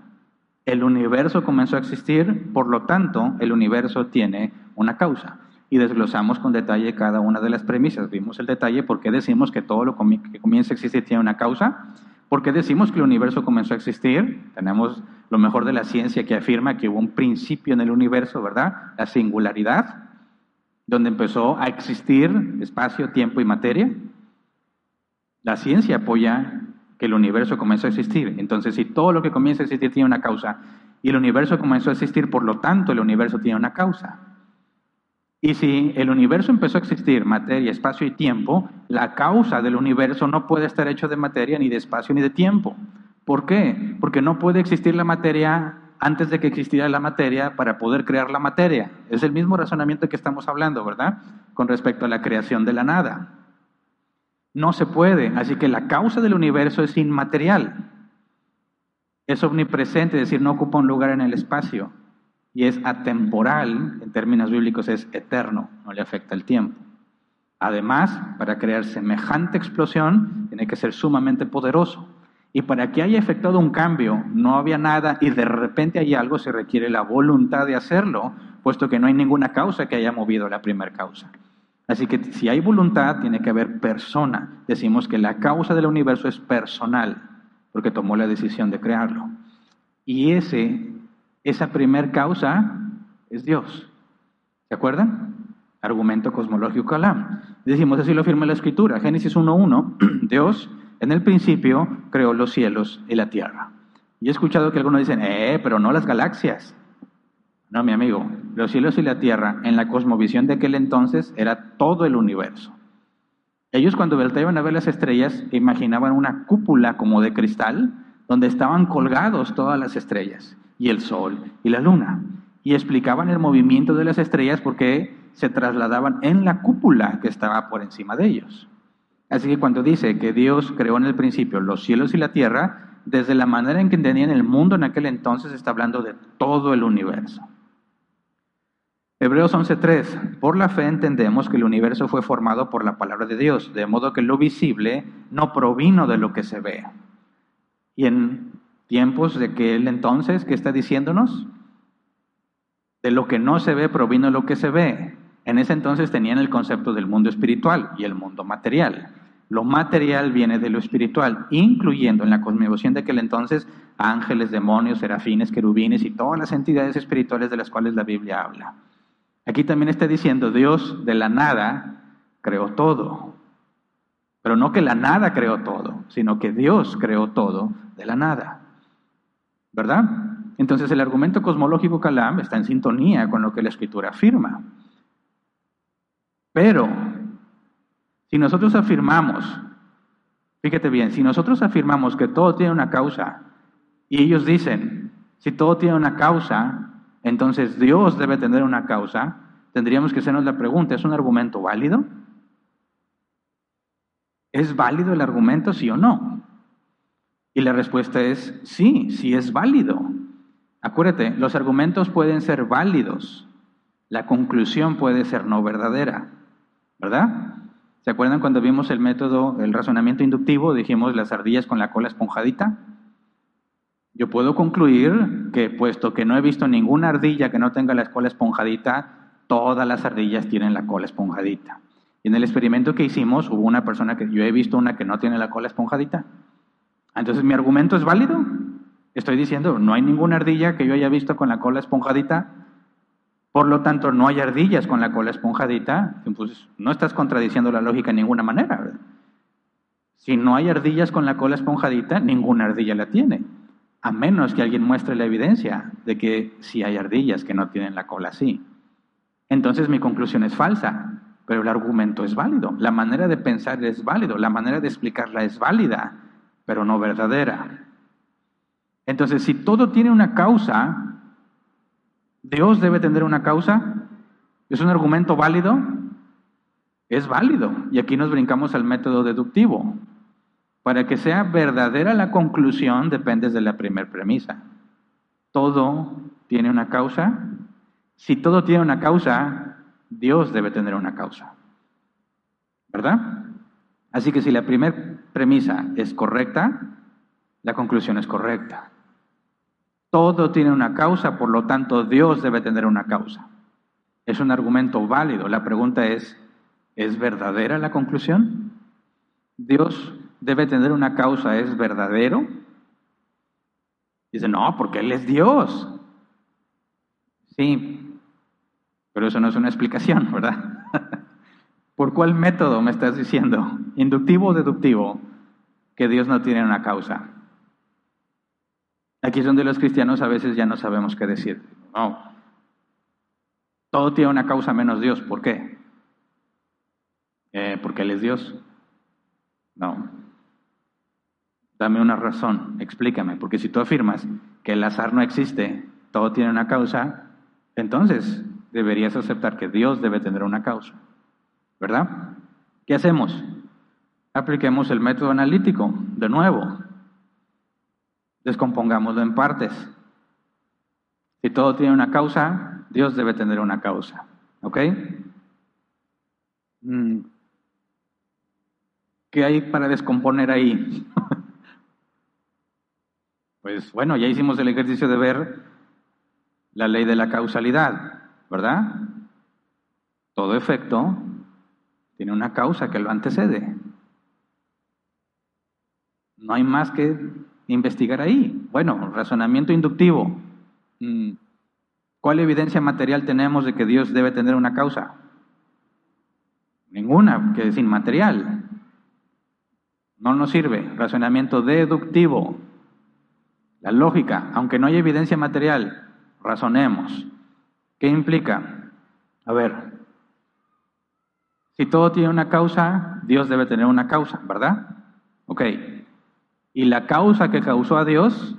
Speaker 1: El universo comenzó a existir, por lo tanto, el universo tiene una causa. Y desglosamos con detalle cada una de las premisas. Vimos el detalle por qué decimos que todo lo que comienza a existir tiene una causa. ¿Por qué decimos que el universo comenzó a existir? Tenemos lo mejor de la ciencia que afirma que hubo un principio en el universo, ¿verdad? La singularidad, donde empezó a existir espacio, tiempo y materia. La ciencia apoya que el universo comenzó a existir. Entonces, si todo lo que comienza a existir tiene una causa y el universo comenzó a existir, por lo tanto, el universo tiene una causa. Y si el universo empezó a existir, materia, espacio y tiempo, la causa del universo no puede estar hecho de materia, ni de espacio, ni de tiempo. ¿Por qué? Porque no puede existir la materia antes de que existiera la materia para poder crear la materia. Es el mismo razonamiento que estamos hablando, ¿verdad? Con respecto a la creación de la nada. No se puede, así que la causa del universo es inmaterial. Es omnipresente, es decir, no ocupa un lugar en el espacio. Y es atemporal, en términos bíblicos es eterno, no le afecta el tiempo. Además, para crear semejante explosión, tiene que ser sumamente poderoso. Y para que haya efectuado un cambio, no había nada y de repente hay algo, se requiere la voluntad de hacerlo, puesto que no hay ninguna causa que haya movido la primera causa. Así que si hay voluntad, tiene que haber persona. Decimos que la causa del universo es personal, porque tomó la decisión de crearlo. Y ese, esa primer causa es Dios. ¿Se acuerdan? Argumento cosmológico Calam. Decimos, así lo afirma la Escritura. Génesis 1.1, [clears throat] Dios en el principio creó los cielos y la tierra. Y he escuchado que algunos dicen, eh, pero no las galaxias. No, mi amigo, los cielos y la tierra en la cosmovisión de aquel entonces era todo el universo. Ellos cuando volteaban a ver las estrellas imaginaban una cúpula como de cristal donde estaban colgados todas las estrellas y el sol y la luna. Y explicaban el movimiento de las estrellas porque se trasladaban en la cúpula que estaba por encima de ellos. Así que cuando dice que Dios creó en el principio los cielos y la tierra, desde la manera en que entendían el mundo en aquel entonces está hablando de todo el universo. Hebreos 11:3, por la fe entendemos que el universo fue formado por la palabra de Dios, de modo que lo visible no provino de lo que se ve. Y en tiempos de aquel entonces, ¿qué está diciéndonos? De lo que no se ve provino lo que se ve. En ese entonces tenían el concepto del mundo espiritual y el mundo material. Lo material viene de lo espiritual, incluyendo en la cosmovisión de aquel entonces ángeles, demonios, serafines, querubines y todas las entidades espirituales de las cuales la Biblia habla. Aquí también está diciendo, Dios de la nada creó todo. Pero no que la nada creó todo, sino que Dios creó todo de la nada. ¿Verdad? Entonces el argumento cosmológico Calam está en sintonía con lo que la escritura afirma. Pero si nosotros afirmamos, fíjate bien, si nosotros afirmamos que todo tiene una causa y ellos dicen, si todo tiene una causa, entonces Dios debe tener una causa, tendríamos que hacernos la pregunta, ¿es un argumento válido? ¿Es válido el argumento, sí o no? Y la respuesta es sí, sí es válido. Acuérdate, los argumentos pueden ser válidos, la conclusión puede ser no verdadera, ¿verdad? ¿Se acuerdan cuando vimos el método, el razonamiento inductivo, dijimos las ardillas con la cola esponjadita? Yo puedo concluir que puesto que no he visto ninguna ardilla que no tenga la cola esponjadita, todas las ardillas tienen la cola esponjadita. Y en el experimento que hicimos hubo una persona que yo he visto una que no tiene la cola esponjadita. Entonces, ¿mi argumento es válido? Estoy diciendo, no hay ninguna ardilla que yo haya visto con la cola esponjadita, por lo tanto, no hay ardillas con la cola esponjadita, pues no estás contradiciendo la lógica en ninguna manera. Si no hay ardillas con la cola esponjadita, ninguna ardilla la tiene, a menos que alguien muestre la evidencia de que sí hay ardillas que no tienen la cola así. Entonces mi conclusión es falsa, pero el argumento es válido, la manera de pensar es válido, la manera de explicarla es válida, pero no verdadera. Entonces, si todo tiene una causa, Dios debe tener una causa. ¿Es un argumento válido? Es válido. Y aquí nos brincamos al método deductivo. Para que sea verdadera la conclusión depende de la primera premisa. Todo tiene una causa. Si todo tiene una causa, Dios debe tener una causa. ¿Verdad? Así que si la primera premisa es correcta, la conclusión es correcta. Todo tiene una causa, por lo tanto Dios debe tener una causa. Es un argumento válido. La pregunta es, ¿es verdadera la conclusión? Dios debe tener una causa, ¿es verdadero? Dice, no, porque Él es Dios. Sí, pero eso no es una explicación, ¿verdad? [laughs] ¿Por cuál método me estás diciendo? ¿Inductivo o deductivo? Que Dios no tiene una causa. Aquí es donde los cristianos a veces ya no sabemos qué decir. No. Todo tiene una causa menos Dios. ¿Por qué? Eh, porque Él es Dios. No. Dame una razón, explícame, porque si tú afirmas que el azar no existe, todo tiene una causa, entonces deberías aceptar que Dios debe tener una causa. ¿Verdad? ¿Qué hacemos? Apliquemos el método analítico, de nuevo descompongámoslo en partes. Si todo tiene una causa, Dios debe tener una causa. ¿Ok? Mm. ¿Qué hay para descomponer ahí? [laughs] pues bueno, ya hicimos el ejercicio de ver la ley de la causalidad, ¿verdad? Todo efecto tiene una causa que lo antecede. No hay más que investigar ahí. Bueno, razonamiento inductivo. Mm, ¿Cuál evidencia material tenemos de que Dios debe tener una causa? Ninguna, que es inmaterial. No nos sirve. Razonamiento deductivo. La lógica, aunque no haya evidencia material, razonemos. ¿Qué implica? A ver, si todo tiene una causa, Dios debe tener una causa, ¿verdad? Ok, y la causa que causó a Dios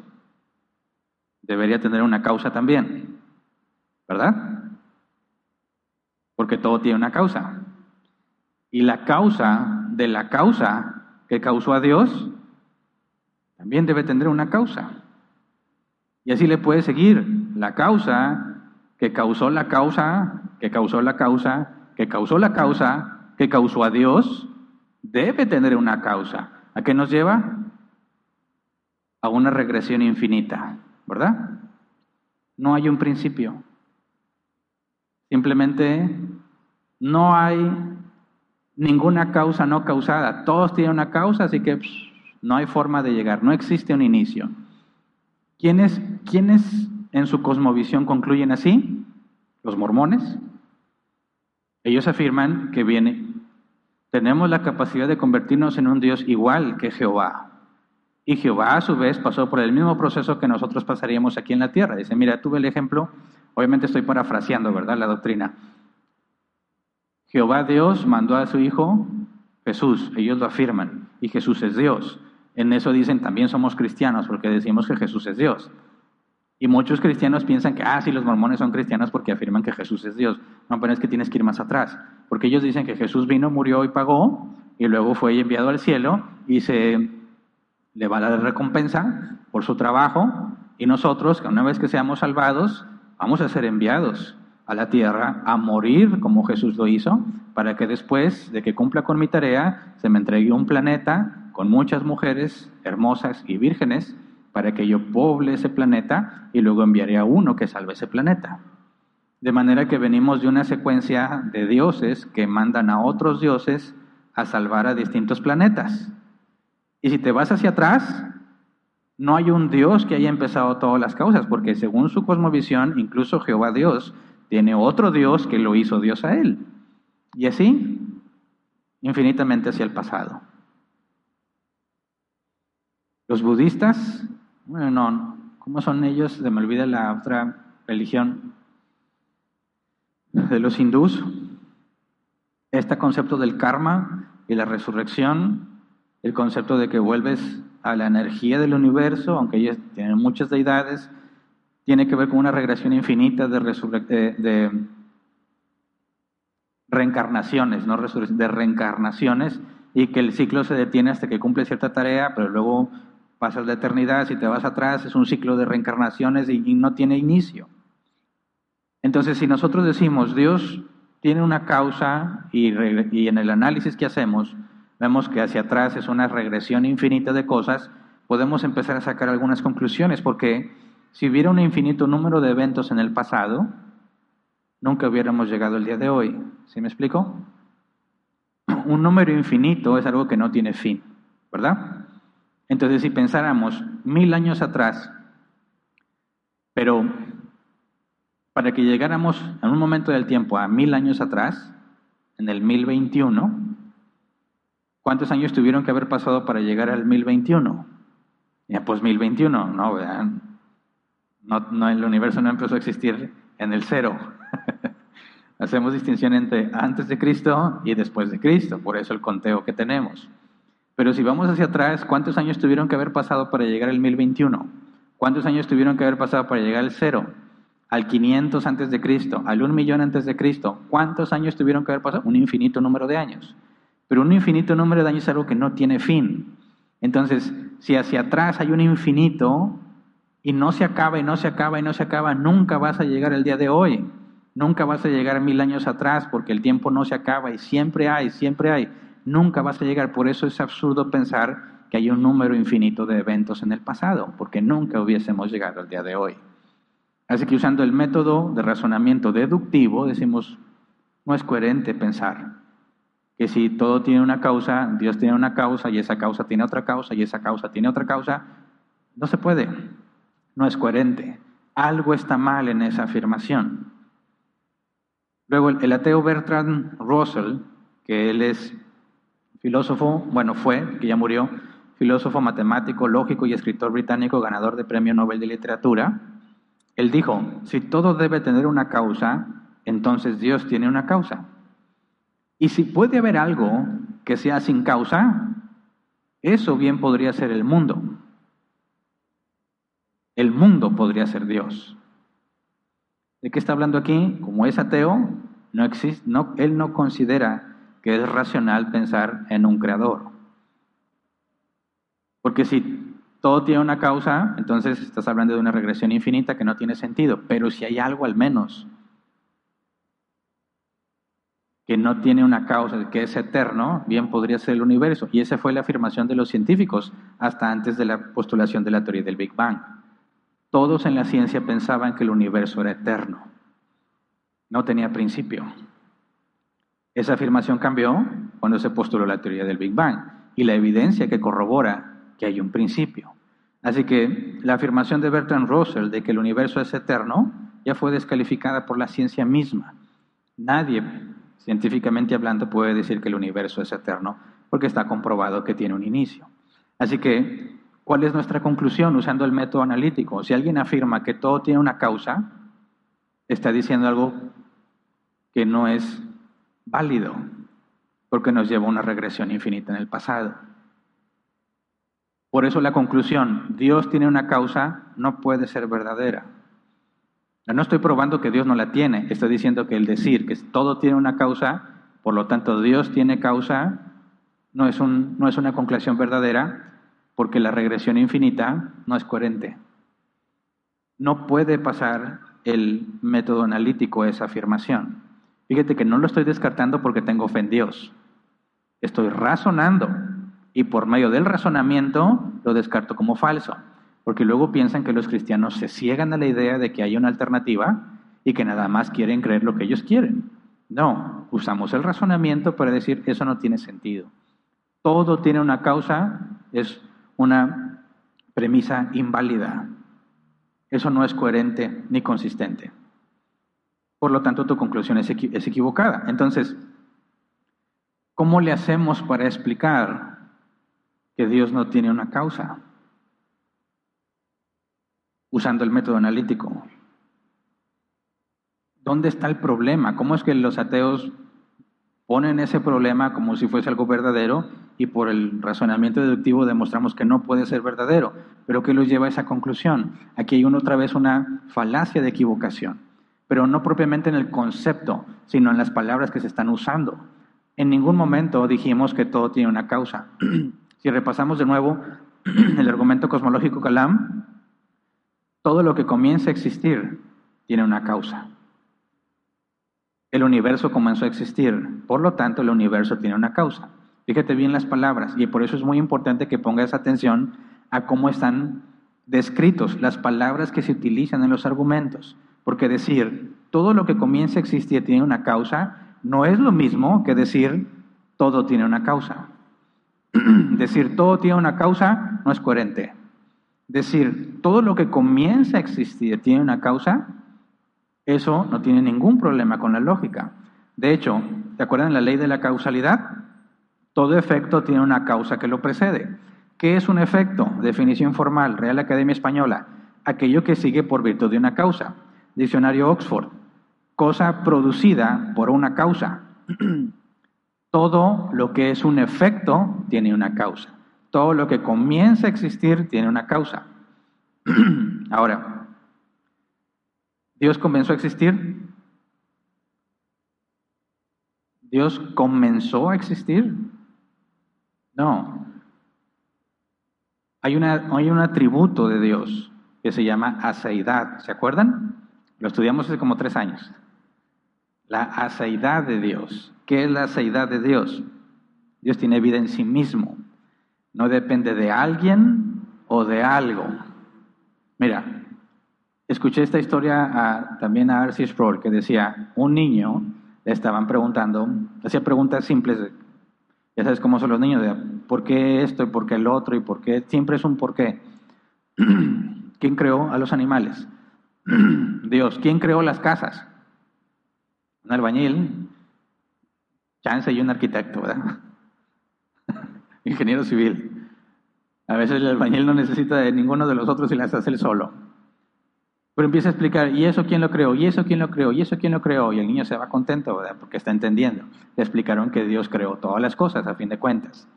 Speaker 1: debería tener una causa también, ¿verdad? Porque todo tiene una causa. Y la causa de la causa que causó a Dios también debe tener una causa. Y así le puede seguir la causa que causó la causa, que causó la causa, que causó la causa, que causó a Dios, debe tener una causa. ¿A qué nos lleva? a una regresión infinita, ¿verdad? No hay un principio. Simplemente no hay ninguna causa no causada. Todos tienen una causa, así que no hay forma de llegar. No existe un inicio. ¿Quiénes, ¿Quiénes en su cosmovisión concluyen así? Los mormones. Ellos afirman que viene, tenemos la capacidad de convertirnos en un Dios igual que Jehová. Y Jehová a su vez pasó por el mismo proceso que nosotros pasaríamos aquí en la tierra. Dice, mira, tuve el ejemplo, obviamente estoy parafraseando, ¿verdad? La doctrina. Jehová Dios mandó a su Hijo Jesús, ellos lo afirman, y Jesús es Dios. En eso dicen, también somos cristianos porque decimos que Jesús es Dios. Y muchos cristianos piensan que, ah, sí, los mormones son cristianos porque afirman que Jesús es Dios. No, pero es que tienes que ir más atrás, porque ellos dicen que Jesús vino, murió y pagó, y luego fue enviado al cielo y se le va a dar recompensa por su trabajo, y nosotros, una vez que seamos salvados, vamos a ser enviados a la tierra a morir como Jesús lo hizo, para que después de que cumpla con mi tarea, se me entregue un planeta con muchas mujeres hermosas y vírgenes, para que yo poble ese planeta y luego enviaré a uno que salve ese planeta. De manera que venimos de una secuencia de dioses que mandan a otros dioses a salvar a distintos planetas. Y si te vas hacia atrás, no hay un Dios que haya empezado todas las causas, porque según su cosmovisión, incluso Jehová Dios tiene otro Dios que lo hizo Dios a él. Y así, infinitamente hacia el pasado. Los budistas bueno, no, ¿cómo son ellos? Se me olvida la otra religión de los hindús. Este concepto del karma y la resurrección, el concepto de que vuelves a la energía del universo, aunque ellos tienen muchas deidades, tiene que ver con una regresión infinita de, de reencarnaciones, no de reencarnaciones, y que el ciclo se detiene hasta que cumple cierta tarea, pero luego pasas la eternidad, si te vas atrás es un ciclo de reencarnaciones y, no tiene inicio. Entonces, si nosotros decimos Dios tiene una causa y, y en el análisis que hacemos vemos que hacia atrás es una regresión infinita de cosas, podemos empezar a sacar algunas conclusiones, porque si hubiera un infinito número de eventos en el pasado, nunca hubiéramos llegado al día de hoy. ¿Sí me explico? Un número infinito es algo que no tiene fin, ¿verdad? Entonces, si pensáramos mil años atrás, pero para que llegáramos en un momento del tiempo a mil años atrás, en el 1021, ¿cuántos años tuvieron que haber pasado para llegar al 1021? Ya, pues 1021, no, no, el universo no empezó a existir en el cero. [laughs] Hacemos distinción entre antes de Cristo y después de Cristo, por eso el conteo que tenemos. Pero si vamos hacia atrás, ¿cuántos años tuvieron que haber pasado para llegar al 1021? ¿Cuántos años tuvieron que haber pasado para llegar al cero? Al 500 antes de Cristo, al 1 millón antes de Cristo. ¿Cuántos años tuvieron que haber pasado? Un infinito número de años. Pero un infinito número de años es algo que no tiene fin. Entonces, si hacia atrás hay un infinito y no se acaba y no se acaba y no se acaba, nunca vas a llegar al día de hoy. Nunca vas a llegar mil años atrás porque el tiempo no se acaba y siempre hay, siempre hay nunca vas a llegar. Por eso es absurdo pensar que hay un número infinito de eventos en el pasado, porque nunca hubiésemos llegado al día de hoy. Así que usando el método de razonamiento deductivo, decimos, no es coherente pensar que si todo tiene una causa, Dios tiene una causa y esa causa tiene otra causa y esa causa tiene otra causa, no se puede, no es coherente. Algo está mal en esa afirmación. Luego el ateo Bertrand Russell, que él es filósofo, bueno, fue, que ya murió, filósofo, matemático, lógico y escritor británico, ganador de Premio Nobel de Literatura, él dijo, si todo debe tener una causa, entonces Dios tiene una causa. Y si puede haber algo que sea sin causa, eso bien podría ser el mundo. El mundo podría ser Dios. ¿De qué está hablando aquí? Como es ateo, no existe, no, él no considera que es racional pensar en un creador. Porque si todo tiene una causa, entonces estás hablando de una regresión infinita que no tiene sentido. Pero si hay algo al menos que no tiene una causa, que es eterno, bien podría ser el universo. Y esa fue la afirmación de los científicos hasta antes de la postulación de la teoría del Big Bang. Todos en la ciencia pensaban que el universo era eterno. No tenía principio. Esa afirmación cambió cuando se postuló la teoría del Big Bang y la evidencia que corrobora que hay un principio. Así que la afirmación de Bertrand Russell de que el universo es eterno ya fue descalificada por la ciencia misma. Nadie, científicamente hablando, puede decir que el universo es eterno porque está comprobado que tiene un inicio. Así que, ¿cuál es nuestra conclusión usando el método analítico? Si alguien afirma que todo tiene una causa, está diciendo algo que no es válido, porque nos lleva a una regresión infinita en el pasado. Por eso la conclusión, Dios tiene una causa, no puede ser verdadera. No estoy probando que Dios no la tiene, estoy diciendo que el decir que todo tiene una causa, por lo tanto Dios tiene causa, no es, un, no es una conclusión verdadera, porque la regresión infinita no es coherente. No puede pasar el método analítico esa afirmación. Fíjate que no lo estoy descartando porque tengo fe en Dios. Estoy razonando y por medio del razonamiento lo descarto como falso. Porque luego piensan que los cristianos se ciegan a la idea de que hay una alternativa y que nada más quieren creer lo que ellos quieren. No, usamos el razonamiento para decir eso no tiene sentido. Todo tiene una causa, es una premisa inválida. Eso no es coherente ni consistente. Por lo tanto, tu conclusión es, equivocada. Entonces, ¿cómo le hacemos para explicar que Dios no tiene una causa? Usando el método analítico. ¿Dónde está el problema? ¿Cómo es que los ateos ponen ese problema como si fuese algo verdadero y por el razonamiento deductivo demostramos que no puede ser verdadero? Pero ¿qué los lleva a esa conclusión? Aquí hay otra vez una falacia de equivocación, pero no propiamente en el concepto, sino en las palabras que se están usando. En ningún momento dijimos que todo tiene una causa. [clears throat] si repasamos de nuevo [clears throat] el argumento cosmológico Calam, todo lo que comienza a existir tiene una causa. El universo comenzó a existir, por lo tanto el universo tiene una causa. Fíjate bien las palabras y por eso es muy importante que pongas atención a cómo están descritos las palabras que se utilizan en los argumentos. Porque decir todo lo que comienza a existir tiene una causa no es lo mismo que decir todo tiene una causa. [clears throat] decir todo tiene una causa no es coherente. Decir todo lo que comienza a existir tiene una causa, eso no tiene ningún problema con la lógica. De hecho, ¿te acuerdan la ley de la causalidad? Todo efecto tiene una causa que lo precede. ¿Qué es un efecto? Definición formal, Real Academia Española. Aquello que sigue por virtud de una causa. Diccionario Oxford. Cosa producida por una causa. [clears throat] Todo lo que es un efecto tiene una causa. Todo lo que comienza a existir tiene una causa. [clears throat] Ahora, ¿Dios comenzó a existir? ¿Dios comenzó a existir? No, hay, una, hay un atributo de Dios que se llama aceidad. ¿Se acuerdan? Lo estudiamos hace como tres años. La aceidad de Dios. ¿Qué es la aceidad de Dios? Dios tiene vida en sí mismo. No depende de alguien o de algo. Mira, escuché esta historia también a Arcis Sproul que decía, un niño le estaban preguntando, hacía preguntas simples ya sabes cómo son los niños, de por qué esto y por qué el otro y por qué, siempre es un por qué. [clears throat] ¿Quién creó a los animales? [clears throat] Dios. ¿Quién creó las casas? Un albañil, chance y un arquitecto, ¿verdad? [laughs] Ingeniero civil. A veces el albañil no necesita de ninguno de los otros y las hace él solo. Pero empieza a explicar, ¿y eso quién lo creó? ¿Y eso quién lo creó? ¿Y eso quién lo creó? Y el niño se va contento, ¿verdad? Porque está entendiendo. Le explicaron que Dios creó todas las cosas, a fin de cuentas.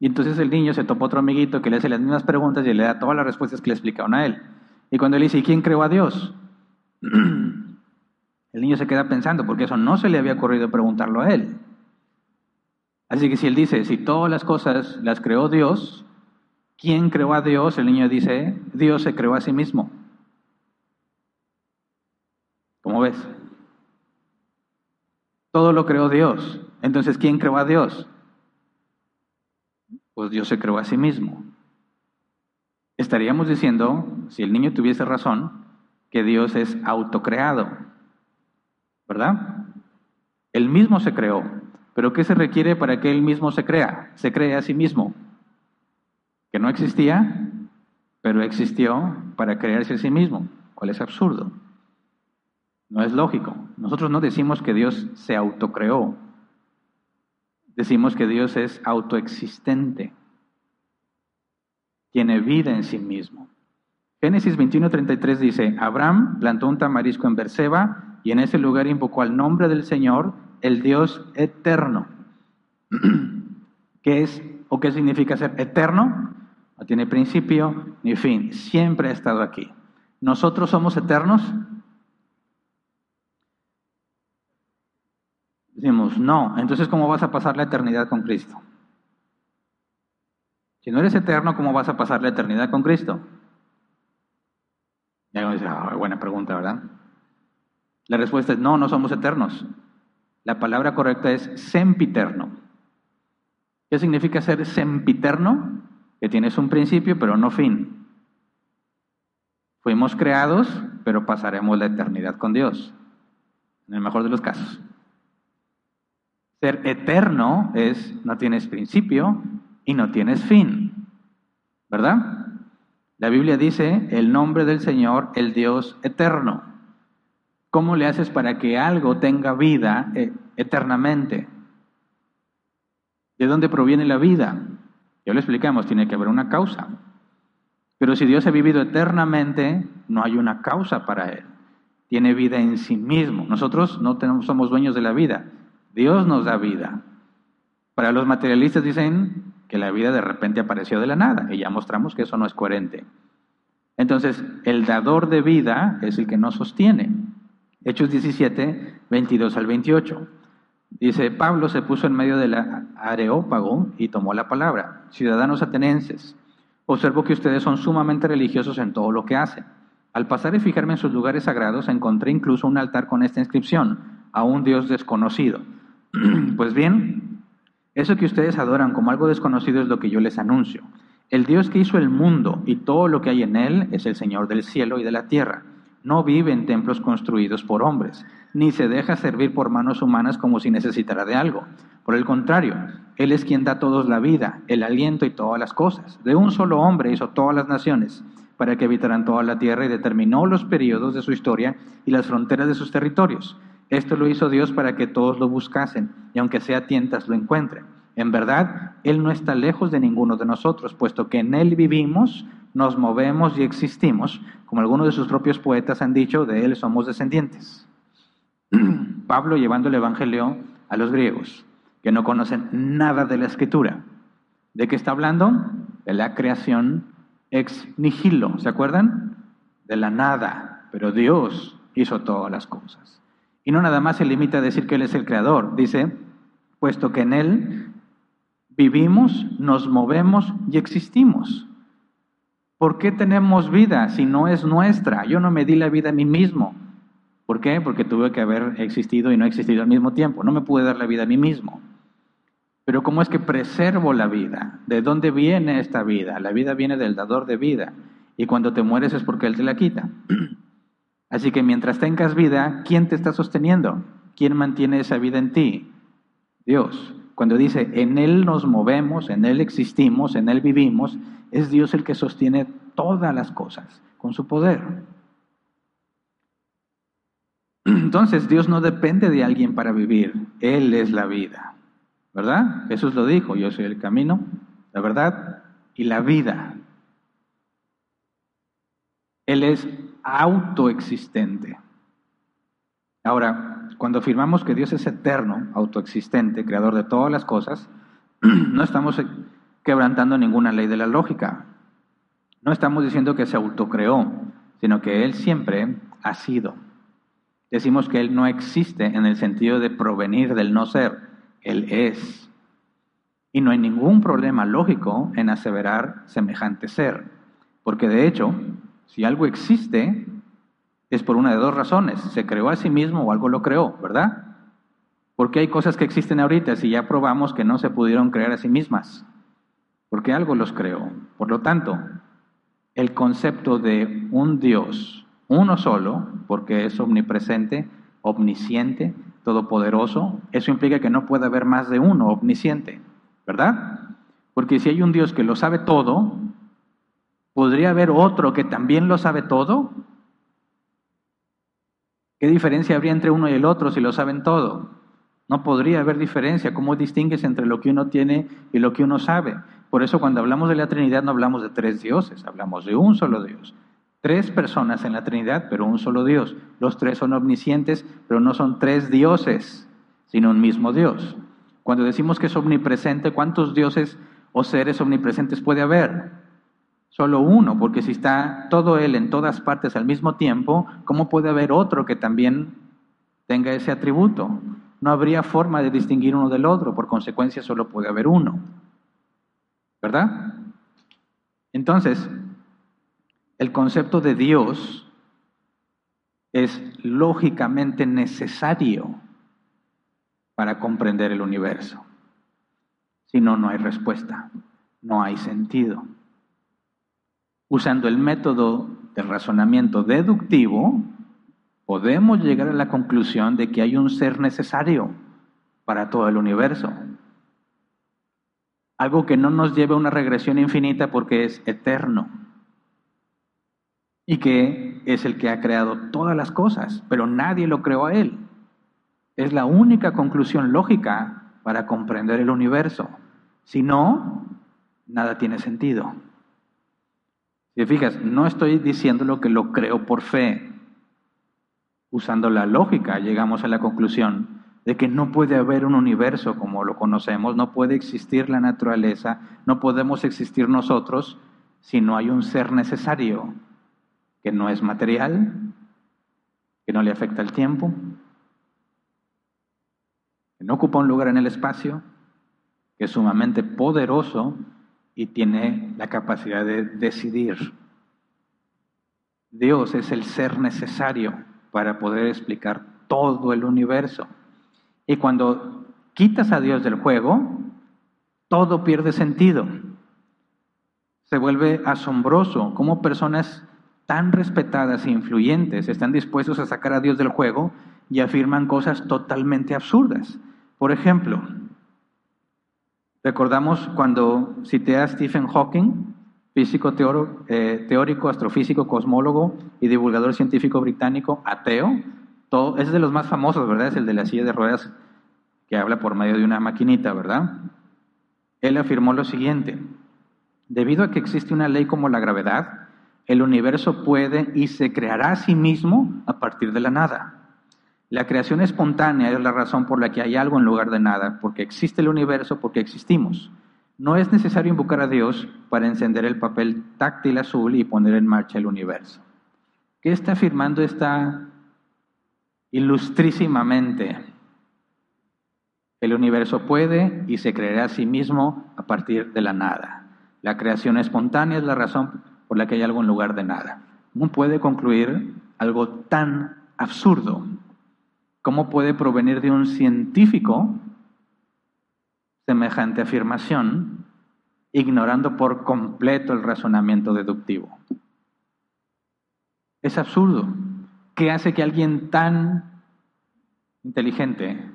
Speaker 1: Y entonces el niño se topa otro amiguito que le hace las mismas preguntas y le da todas las respuestas que le explicaron a él. Y cuando él dice, ¿y quién creó a Dios? [clears throat] El niño se queda pensando, porque eso no se le había ocurrido preguntarlo a él. Así que si él dice, si todas las cosas las creó Dios, ¿quién creó a Dios? El niño dice, Dios se creó a sí mismo. ¿Cómo ves? Todo lo creó Dios. Entonces, ¿quién creó a Dios? Pues Dios se creó a sí mismo. Estaríamos diciendo, si el niño tuviese razón, que Dios es autocreado. ¿Verdad? Él mismo se creó. Pero ¿qué se requiere para que él mismo se crea? Se cree a sí mismo. Que no existía, pero existió para crearse a sí mismo. ¿Cuál es absurdo? No es lógico. Nosotros no decimos que Dios se autocreó. Decimos que Dios es autoexistente. Tiene vida en sí mismo. Génesis 21:33 dice, Abraham plantó un tamarisco en Berseba y en ese lugar invocó al nombre del Señor, el Dios eterno. [clears throat] ¿Qué es o qué significa ser eterno? no tiene principio ni fin, siempre ha estado aquí. ¿Nosotros somos eternos? Decimos, no, entonces ¿cómo vas a pasar la eternidad con Cristo? Si no eres eterno, ¿cómo vas a pasar la eternidad con Cristo? Y alguien dice, ah, buena pregunta, ¿verdad? La respuesta es no, no somos eternos. La palabra correcta es sempiterno. ¿Qué significa ser sempiterno? Que tienes un principio pero no fin. Fuimos creados, pero pasaremos la eternidad con Dios, en el mejor de los casos. Ser eterno es no tienes principio y no tienes fin, ¿verdad? La Biblia dice el nombre del Señor, el Dios eterno. ¿Cómo le haces para que algo tenga vida eh, eternamente? ¿De dónde proviene la vida? Ya lo explicamos, tiene que haber una causa. Pero si Dios ha vivido eternamente, no hay una causa para Él. Tiene vida en sí mismo. Nosotros no somos dueños de la vida. Dios nos da vida. Para los materialistas dicen que la vida de repente apareció de la nada y ya mostramos que eso no es coherente. Entonces, el dador de vida es el que nos sostiene. Hechos 17, 22 al 28. Dice, Pablo se puso en medio del areópago y tomó la palabra. Ciudadanos atenenses, observo que ustedes son sumamente religiosos en todo lo que hacen. Al pasar y fijarme en sus lugares sagrados, encontré incluso un altar con esta inscripción, a un Dios desconocido. [clears throat] pues bien, eso que ustedes adoran como algo desconocido es lo que yo les anuncio. El Dios que hizo el mundo y todo lo que hay en él es el Señor del cielo y de la tierra no vive en templos construidos por hombres, ni se deja servir por manos humanas como si necesitara de algo. Por el contrario, Él es quien da a todos la vida, el aliento y todas las cosas. De un solo hombre hizo todas las naciones para que habitaran toda la tierra y determinó los periodos de su historia y las fronteras de sus territorios. Esto lo hizo Dios para que todos lo buscasen y aunque sea tientas lo encuentren. En verdad, Él no está lejos de ninguno de nosotros, puesto que en Él vivimos, nos movemos y existimos, como algunos de sus propios poetas han dicho, de Él somos descendientes. [clears throat] Pablo llevando el Evangelio a los griegos, que no conocen nada de la escritura. ¿De qué está hablando? De la creación ex nihilo, ¿se acuerdan? De la nada, pero Dios hizo todas las cosas. Y no nada más se limita a decir que Él es el creador, dice, puesto que en Él vivimos, nos movemos y existimos. ¿Por qué tenemos vida si no es nuestra? Yo no me di la vida a mí mismo. ¿Por qué? Porque tuve que haber existido y no existido al mismo tiempo. No me pude dar la vida a mí mismo. Pero ¿cómo es que preservo la vida? ¿De dónde viene esta vida? La vida viene del dador de vida. Y cuando te mueres es porque Él te la quita. [clears throat] Así que mientras tengas vida, ¿quién te está sosteniendo? ¿Quién mantiene esa vida en ti? Dios. Cuando dice, en Él nos movemos, en Él existimos, en Él vivimos, es Dios el que sostiene todas las cosas con su poder. [clears throat] Entonces Dios no depende de alguien para vivir, Él es la vida, ¿verdad? Jesús lo dijo, yo soy el camino, la verdad y la vida. Él es autoexistente. Ahora, cuando afirmamos que Dios es eterno, autoexistente, creador de todas las cosas, [clears throat] no estamos quebrantando ninguna ley de la lógica. No estamos diciendo que se autocreó, sino que Él siempre ha sido. Decimos que Él no existe en el sentido de provenir del no ser, Él es. Y no hay ningún problema lógico en aseverar semejante ser, porque de hecho, si algo existe, es por una de dos razones. Se creó a sí mismo o algo lo creó, ¿verdad? Porque hay cosas que existen ahorita si ya probamos que no se pudieron crear a sí mismas. Porque algo los creó. Por lo tanto, el concepto de un Dios, uno solo, porque es omnipresente, omnisciente, todopoderoso, eso implica que no puede haber más de uno omnisciente, ¿verdad? Porque si hay un Dios que lo sabe todo, ¿podría haber otro que también lo sabe todo? ¿Qué diferencia habría entre uno y el otro si lo saben todo? No podría haber diferencia. ¿Cómo distingues entre lo que uno tiene y lo que uno sabe? Por eso cuando hablamos de la Trinidad no hablamos de tres dioses, hablamos de un solo Dios. Tres personas en la Trinidad, pero un solo Dios. Los tres son omniscientes, pero no son tres dioses, sino un mismo Dios. Cuando decimos que es omnipresente, ¿cuántos dioses o seres omnipresentes puede haber? Solo uno, porque si está todo Él en todas partes al mismo tiempo, ¿cómo puede haber otro que también tenga ese atributo? No habría forma de distinguir uno del otro, por consecuencia solo puede haber uno. ¿Verdad? Entonces, el concepto de Dios es lógicamente necesario para comprender el universo. Si no, no hay respuesta, no hay sentido. Usando el método de razonamiento deductivo, podemos llegar a la conclusión de que hay un ser necesario para todo el universo. Algo que no nos lleve a una regresión infinita porque es eterno y que es el que ha creado todas las cosas, pero nadie lo creó a él. Es la única conclusión lógica para comprender el universo. Si no, nada tiene sentido. Si fijas, no estoy diciendo lo que lo creo por fe. Usando la lógica llegamos a la conclusión de que no puede haber un universo como lo conocemos, no puede existir la naturaleza, no podemos existir nosotros si no hay un ser necesario que no es material, que no le afecta el tiempo, que no ocupa un lugar en el espacio, que es sumamente poderoso y tiene la capacidad de decidir. Dios es el ser necesario para poder explicar todo el universo. Y cuando quitas a Dios del juego, todo pierde sentido. Se vuelve asombroso cómo personas tan respetadas e influyentes están dispuestos a sacar a Dios del juego y afirman cosas totalmente absurdas. Por ejemplo, recordamos cuando cité a Stephen Hawking, físico eh, teórico, astrofísico, cosmólogo y divulgador científico británico, ateo. Todo, es de los más famosos, ¿verdad? Es el de la silla de ruedas que habla por medio de una maquinita, ¿verdad? Él afirmó lo siguiente, debido a que existe una ley como la gravedad, el universo puede y se creará a sí mismo a partir de la nada. La creación espontánea es la razón por la que hay algo en lugar de nada, porque existe el universo, porque existimos. No es necesario invocar a Dios para encender el papel táctil azul y poner en marcha el universo. ¿Qué está afirmando esta ilustrísimamente? El universo puede y se creará a sí mismo a partir de la nada. La creación espontánea es la razón por la que hay algo en lugar de nada. ¿Cómo puede concluir algo tan absurdo? ¿Cómo puede provenir de un científico semejante afirmación, ignorando por completo el razonamiento deductivo? Es absurdo. ¿Qué hace que alguien tan inteligente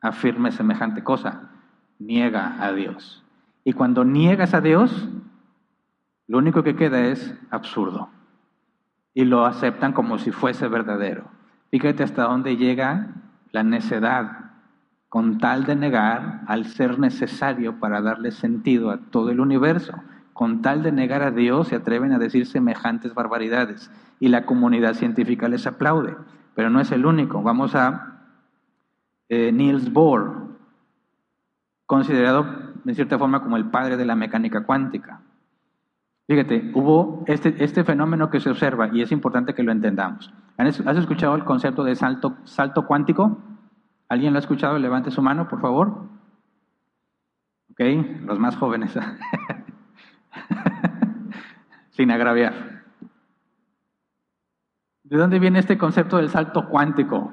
Speaker 1: afirme semejante cosa? Niega a Dios. Y cuando niegas a Dios, lo único que queda es absurdo. Y lo aceptan como si fuese verdadero. Fíjate hasta dónde llega la necedad con tal de negar al ser necesario para darle sentido a todo el universo. Con tal de negar a Dios se atreven a decir semejantes barbaridades y la comunidad científica les aplaude. Pero no es el único. Vamos a eh, Niels Bohr, considerado de cierta forma como el padre de la mecánica cuántica. Fíjate, hubo este, este fenómeno que se observa y es importante que lo entendamos. ¿Has escuchado el concepto de salto, salto cuántico? ¿Alguien lo ha escuchado? Levante su mano, por favor. Ok, los más jóvenes. [laughs] Sin agraviar. ¿De dónde viene este concepto del salto cuántico?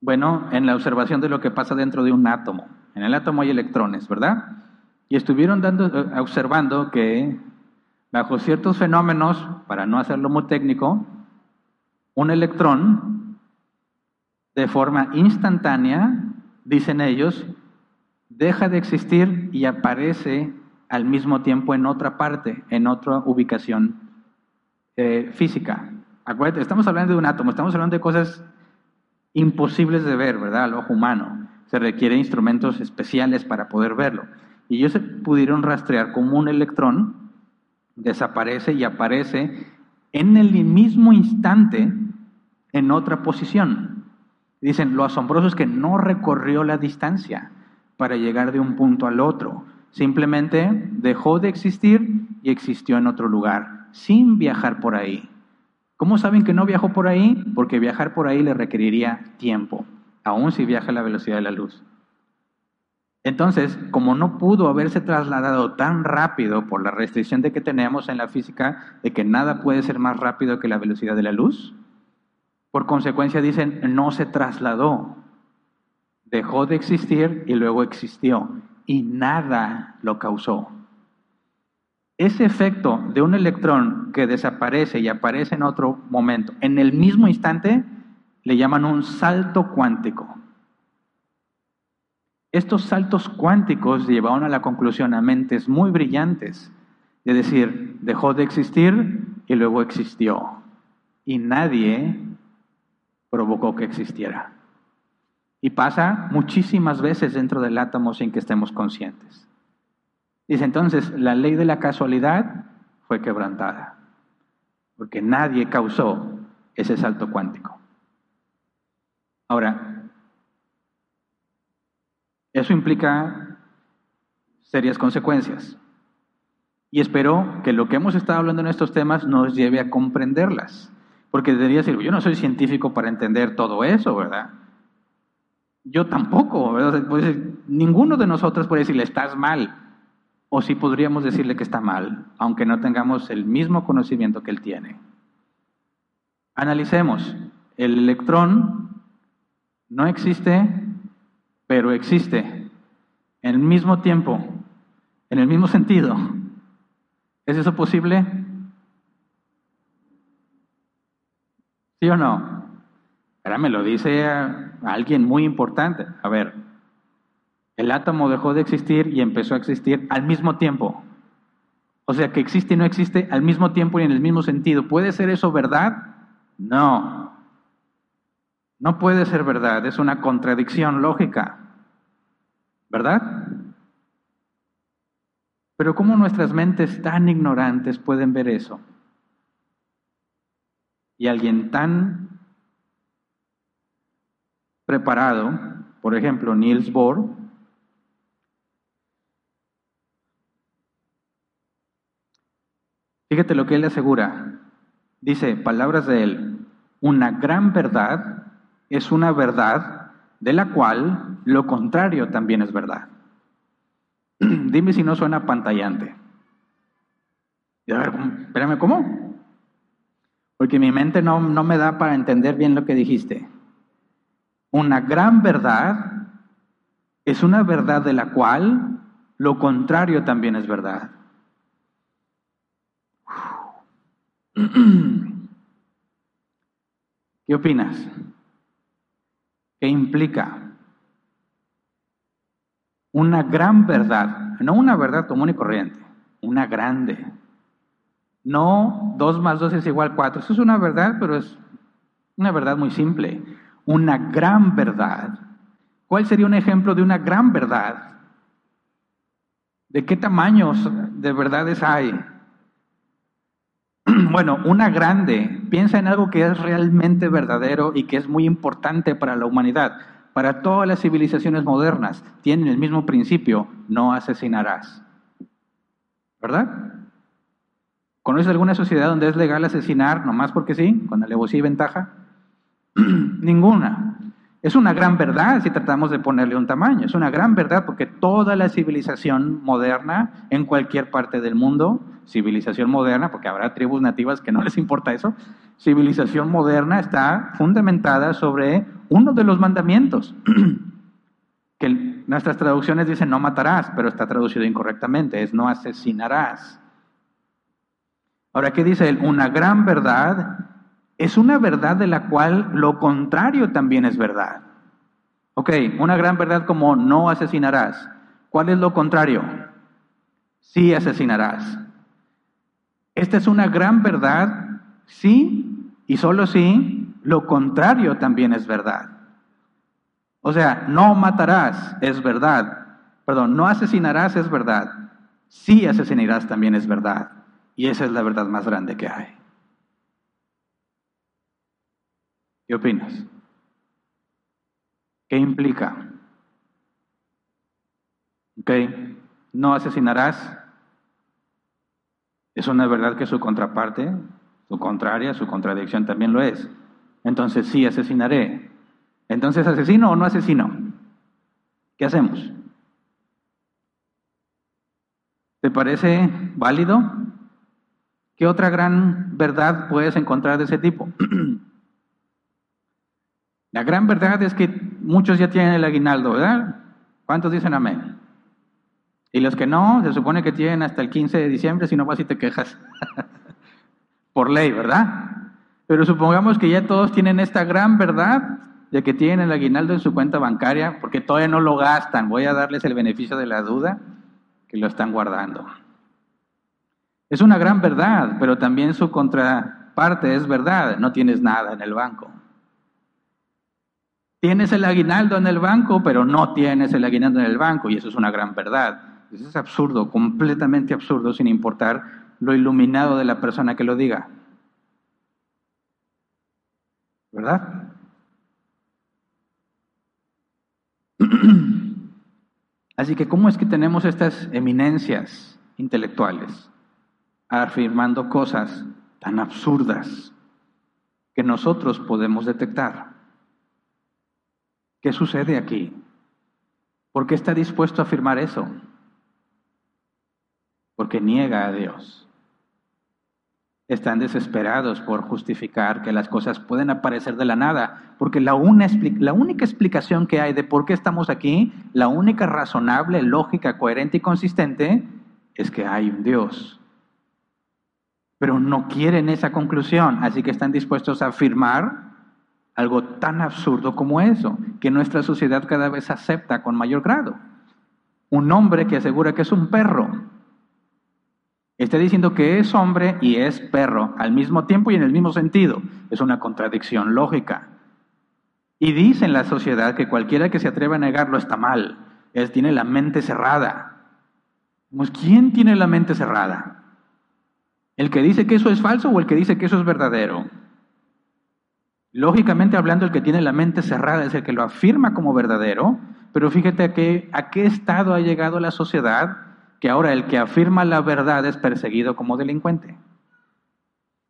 Speaker 1: Bueno, en la observación de lo que pasa dentro de un átomo. En el átomo hay electrones, ¿verdad? Y estuvieron dando, eh, observando que bajo ciertos fenómenos, para no hacerlo muy técnico, un electrón de forma instantánea, dicen ellos, deja de existir y aparece al mismo tiempo en otra parte, en otra ubicación eh, física. Acuérdate, estamos hablando de un átomo, estamos hablando de cosas imposibles de ver, ¿verdad? Al ojo humano. Se requieren instrumentos especiales para poder verlo. Y ellos se pudieron rastrear como un electrón desaparece y aparece en el mismo instante en otra posición. Dicen, lo asombroso es que no recorrió la distancia para llegar de un punto al otro. Simplemente dejó de existir y existió en otro lugar, sin viajar por ahí. ¿Cómo saben que no viajó por ahí? Porque viajar por ahí le requeriría tiempo, aun si viaja a la velocidad de la luz. Entonces, como no pudo haberse trasladado tan rápido por la restricción de que tenemos en la física de que nada puede ser más rápido que la velocidad de la luz, por consecuencia dicen, no se trasladó, dejó de existir y luego existió, y nada lo causó. Ese efecto de un electrón que desaparece y aparece en otro momento, en el mismo instante, le llaman un salto cuántico. Estos saltos cuánticos llevaron a la conclusión a mentes muy brillantes, de decir, dejó de existir y luego existió. Y nadie provocó que existiera. Y pasa muchísimas veces dentro del átomo sin que estemos conscientes. Dice entonces, la ley de la casualidad fue quebrantada, porque nadie causó ese salto cuántico. Ahora, eso implica serias consecuencias. Y espero que lo que hemos estado hablando en estos temas nos lleve a comprenderlas. Porque debería decir, yo no soy científico para entender todo eso, ¿verdad? Yo tampoco, ¿verdad? Pues, ninguno de nosotros puede decirle, estás mal. O sí podríamos decirle que está mal, aunque no tengamos el mismo conocimiento que él tiene. Analicemos. El electrón no existe pero existe en el mismo tiempo, en el mismo sentido. ¿Es eso posible? ¿Sí o no? Ahora me lo dice alguien muy importante. A ver, el átomo dejó de existir y empezó a existir al mismo tiempo. O sea, que existe y no existe al mismo tiempo y en el mismo sentido. ¿Puede ser eso verdad? No. No puede ser verdad, es una contradicción lógica. ¿Verdad? Pero ¿cómo nuestras mentes tan ignorantes pueden ver eso? Y alguien tan preparado, por ejemplo, Niels Bohr, fíjate lo que él asegura. Dice, palabras de él, una gran verdad es una verdad de la cual lo contrario también es verdad. [clears throat] Dime si no suena pantallante. Y a espérame, ¿cómo? Porque mi mente no, no me da para entender bien lo que dijiste. Una gran verdad es una verdad de la cual lo contrario también es verdad. [clears throat] ¿Qué opinas? ¿Qué implica? Una gran verdad, no una verdad común y corriente, una grande. No dos más dos es igual cuatro, eso es una verdad, pero es una verdad muy simple. Una gran verdad. ¿Cuál sería un ejemplo de una gran verdad? ¿De qué tamaños de verdades hay? [clears throat] Bueno, una grande, piensa en algo que es realmente verdadero y que es muy importante para la humanidad. Para todas las civilizaciones modernas tienen el mismo principio, no asesinarás. ¿Verdad? ¿Conoces alguna sociedad donde es legal asesinar nomás porque sí, con alevosía y ventaja? [clears throat] Ninguna. Es una gran verdad si tratamos de ponerle un tamaño. Es una gran verdad porque toda la civilización moderna en cualquier parte del mundo, civilización moderna, porque habrá tribus nativas que no les importa eso, civilización moderna está fundamentada sobre uno de los mandamientos, [clears throat] que nuestras traducciones dicen no matarás, pero está traducido incorrectamente, es no asesinarás. Ahora, ¿qué dice él? Una gran verdad es una verdad de la cual lo contrario también es verdad. Ok, una gran verdad como no asesinarás. ¿Cuál es lo contrario? Sí asesinarás. Esta es una gran verdad, sí, y solo sí, lo contrario también es verdad. O sea, no matarás es verdad. Perdón, no asesinarás es verdad. Sí asesinarás también es verdad. Y esa es la verdad más grande que hay. ¿Qué opinas? ¿Qué implica? ¿Ok? no asesinarás, es una verdad que su contraparte, su contraria, su contradicción también lo es. Entonces sí asesinaré. Entonces, ¿asesino o no asesino? ¿Qué hacemos? ¿Te parece válido? ¿Qué otra gran verdad puedes encontrar de ese tipo? [clears throat] La gran verdad es que muchos ya tienen el aguinaldo, ¿verdad? ¿Cuántos dicen amén? Y los que no, se supone que tienen hasta el 15 de diciembre, si no vas y te quejas. [laughs] Por ley, ¿verdad? Pero supongamos que ya todos tienen esta gran verdad de que tienen el aguinaldo en su cuenta bancaria, porque todavía no lo gastan. Voy a darles el beneficio de la duda que lo están guardando. Es una gran verdad, pero también su contraparte es verdad. No tienes nada en el banco. Tienes el aguinaldo en el banco, pero no tienes el aguinaldo en el banco, y eso es una gran verdad. Eso es absurdo, completamente absurdo, sin importar lo iluminado de la persona que lo diga. ¿Verdad? [clears throat] Así que, ¿cómo es que tenemos estas eminencias intelectuales afirmando cosas tan absurdas que nosotros podemos detectar? ¿Qué sucede aquí? ¿Por qué está dispuesto a afirmar eso? Porque niega a Dios. Están desesperados por justificar que las cosas pueden aparecer de la nada, porque la, única explicación que hay de por qué estamos aquí, la única razonable, lógica, coherente y consistente, es que hay un Dios. Pero no quieren esa conclusión, así que están dispuestos a afirmar algo tan absurdo como eso, que nuestra sociedad cada vez acepta con mayor grado. Un hombre que asegura que es un perro. Está diciendo que es hombre y es perro al mismo tiempo y en el mismo sentido. Es una contradicción lógica. Y dice en la sociedad que cualquiera que se atreva a negarlo está mal. Él tiene la mente cerrada. Pues, ¿Quién tiene la mente cerrada? ¿El que dice que eso es falso o el que dice que eso es verdadero? Lógicamente hablando, el que tiene la mente cerrada es el que lo afirma como verdadero, pero fíjate a qué, a qué estado ha llegado la sociedad que ahora el que afirma la verdad es perseguido como delincuente.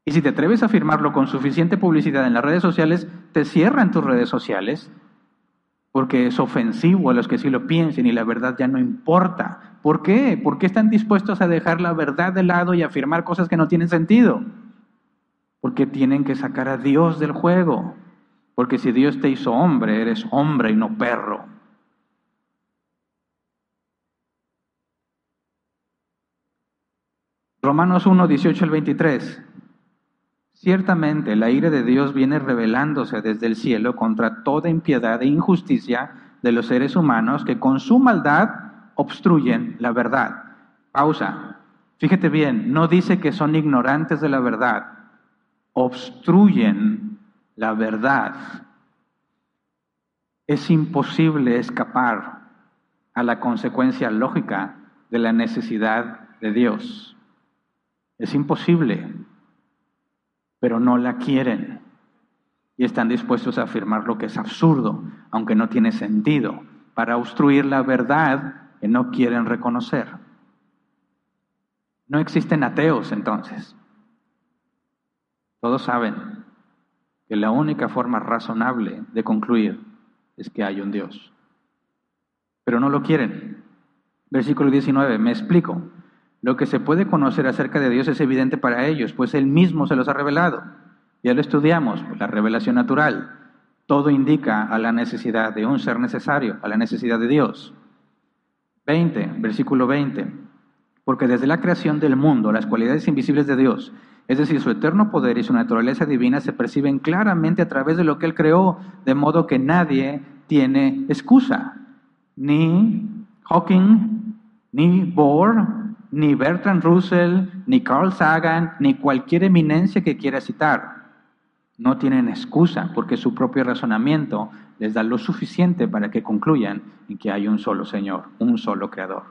Speaker 1: Y si te atreves a afirmarlo con suficiente publicidad en las redes sociales, te cierran tus redes sociales porque es ofensivo a los que sí lo piensen y la verdad ya no importa. ¿Por qué? ¿Por qué están dispuestos a dejar la verdad de lado y afirmar cosas que no tienen sentido? Porque tienen que sacar a Dios del juego. Porque si Dios te hizo hombre, eres hombre y no perro. Romanos 1, 18 al 23. Ciertamente la ira de Dios viene revelándose desde el cielo contra toda impiedad e injusticia de los seres humanos que con su maldad obstruyen la verdad. Pausa. Fíjate bien, no dice que son ignorantes de la verdad, obstruyen la verdad. Es imposible escapar a la consecuencia lógica de la necesidad de Dios. Es imposible, pero no la quieren y están dispuestos a afirmar lo que es absurdo, aunque no tiene sentido, para obstruir la verdad que no quieren reconocer. No existen ateos entonces. Todos saben que la única forma razonable de concluir es que hay un Dios. Pero no lo quieren. Versículo 19, me explico. Lo que se puede conocer acerca de Dios es evidente para ellos, pues Él mismo se los ha revelado. Ya lo estudiamos, la revelación natural. Todo indica a la necesidad de un ser necesario, a la necesidad de Dios. 20, versículo 20. Porque desde la creación del mundo, las cualidades invisibles de Dios, es decir, su eterno poder y su naturaleza divina se perciben claramente a través de lo que Él creó, de modo que nadie tiene excusa. Ni Hawking, ni Bohr, ni Bertrand Russell, ni Carl Sagan, ni cualquier eminencia que quiera citar. No tienen excusa porque su propio razonamiento les da lo suficiente para que concluyan en que hay un solo Señor, un solo Creador.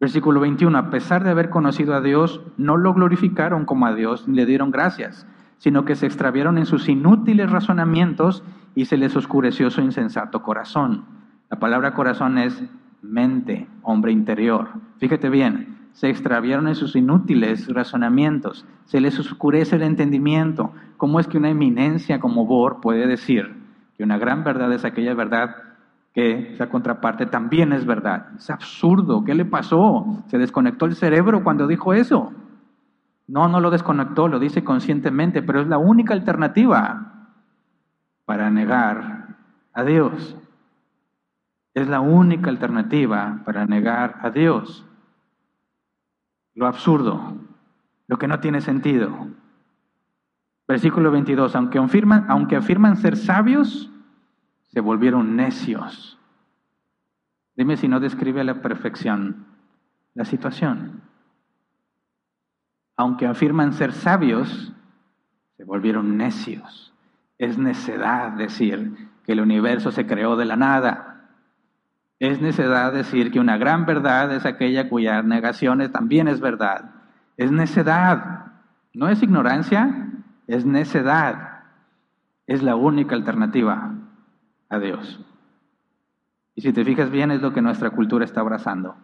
Speaker 1: Versículo 21, a pesar de haber conocido a Dios, no lo glorificaron como a Dios ni le dieron gracias, sino que se extraviaron en sus inútiles razonamientos y se les oscureció su insensato corazón. La palabra corazón es mente, hombre interior. Fíjate bien, se extraviaron en sus inútiles razonamientos, se les oscurece el entendimiento. ¿Cómo es que una eminencia como Bohr puede decir que una gran verdad es aquella verdad que esa contraparte también es verdad? Es absurdo, ¿qué le pasó? Se desconectó el cerebro cuando dijo eso. No, no lo desconectó, lo dice conscientemente, pero es la única alternativa para negar a Dios. Es la única alternativa para negar a Dios lo absurdo, lo que no tiene sentido. Versículo 22, aunque afirman, aunque afirman ser sabios, se volvieron necios. Dime si no describe a la perfección la situación. Aunque afirman ser sabios, se volvieron necios. Es necedad decir que el universo se creó de la nada. Es necedad decir que una gran verdad es aquella cuya negación también es verdad. Es necedad. No es ignorancia, es necedad. Es la única alternativa a Dios. Y si te fijas bien, es lo que nuestra cultura está abrazando.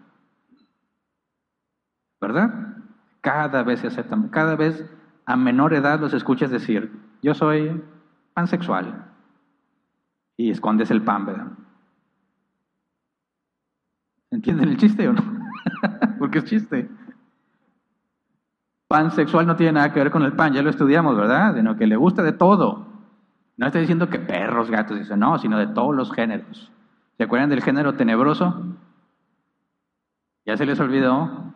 Speaker 1: ¿Verdad? Cada vez se aceptan, cada vez a menor edad los escuchas decir, yo soy pansexual. Y escondes el pan, ¿verdad? ¿Entienden el chiste o no? [laughs] Porque es chiste. Pan sexual no tiene nada que ver con el pan, ya lo estudiamos, ¿verdad? Sino que le gusta de todo. No estoy diciendo que perros, gatos, dice, no, sino de todos los géneros. ¿Se acuerdan del género tenebroso? ¿Ya se les olvidó?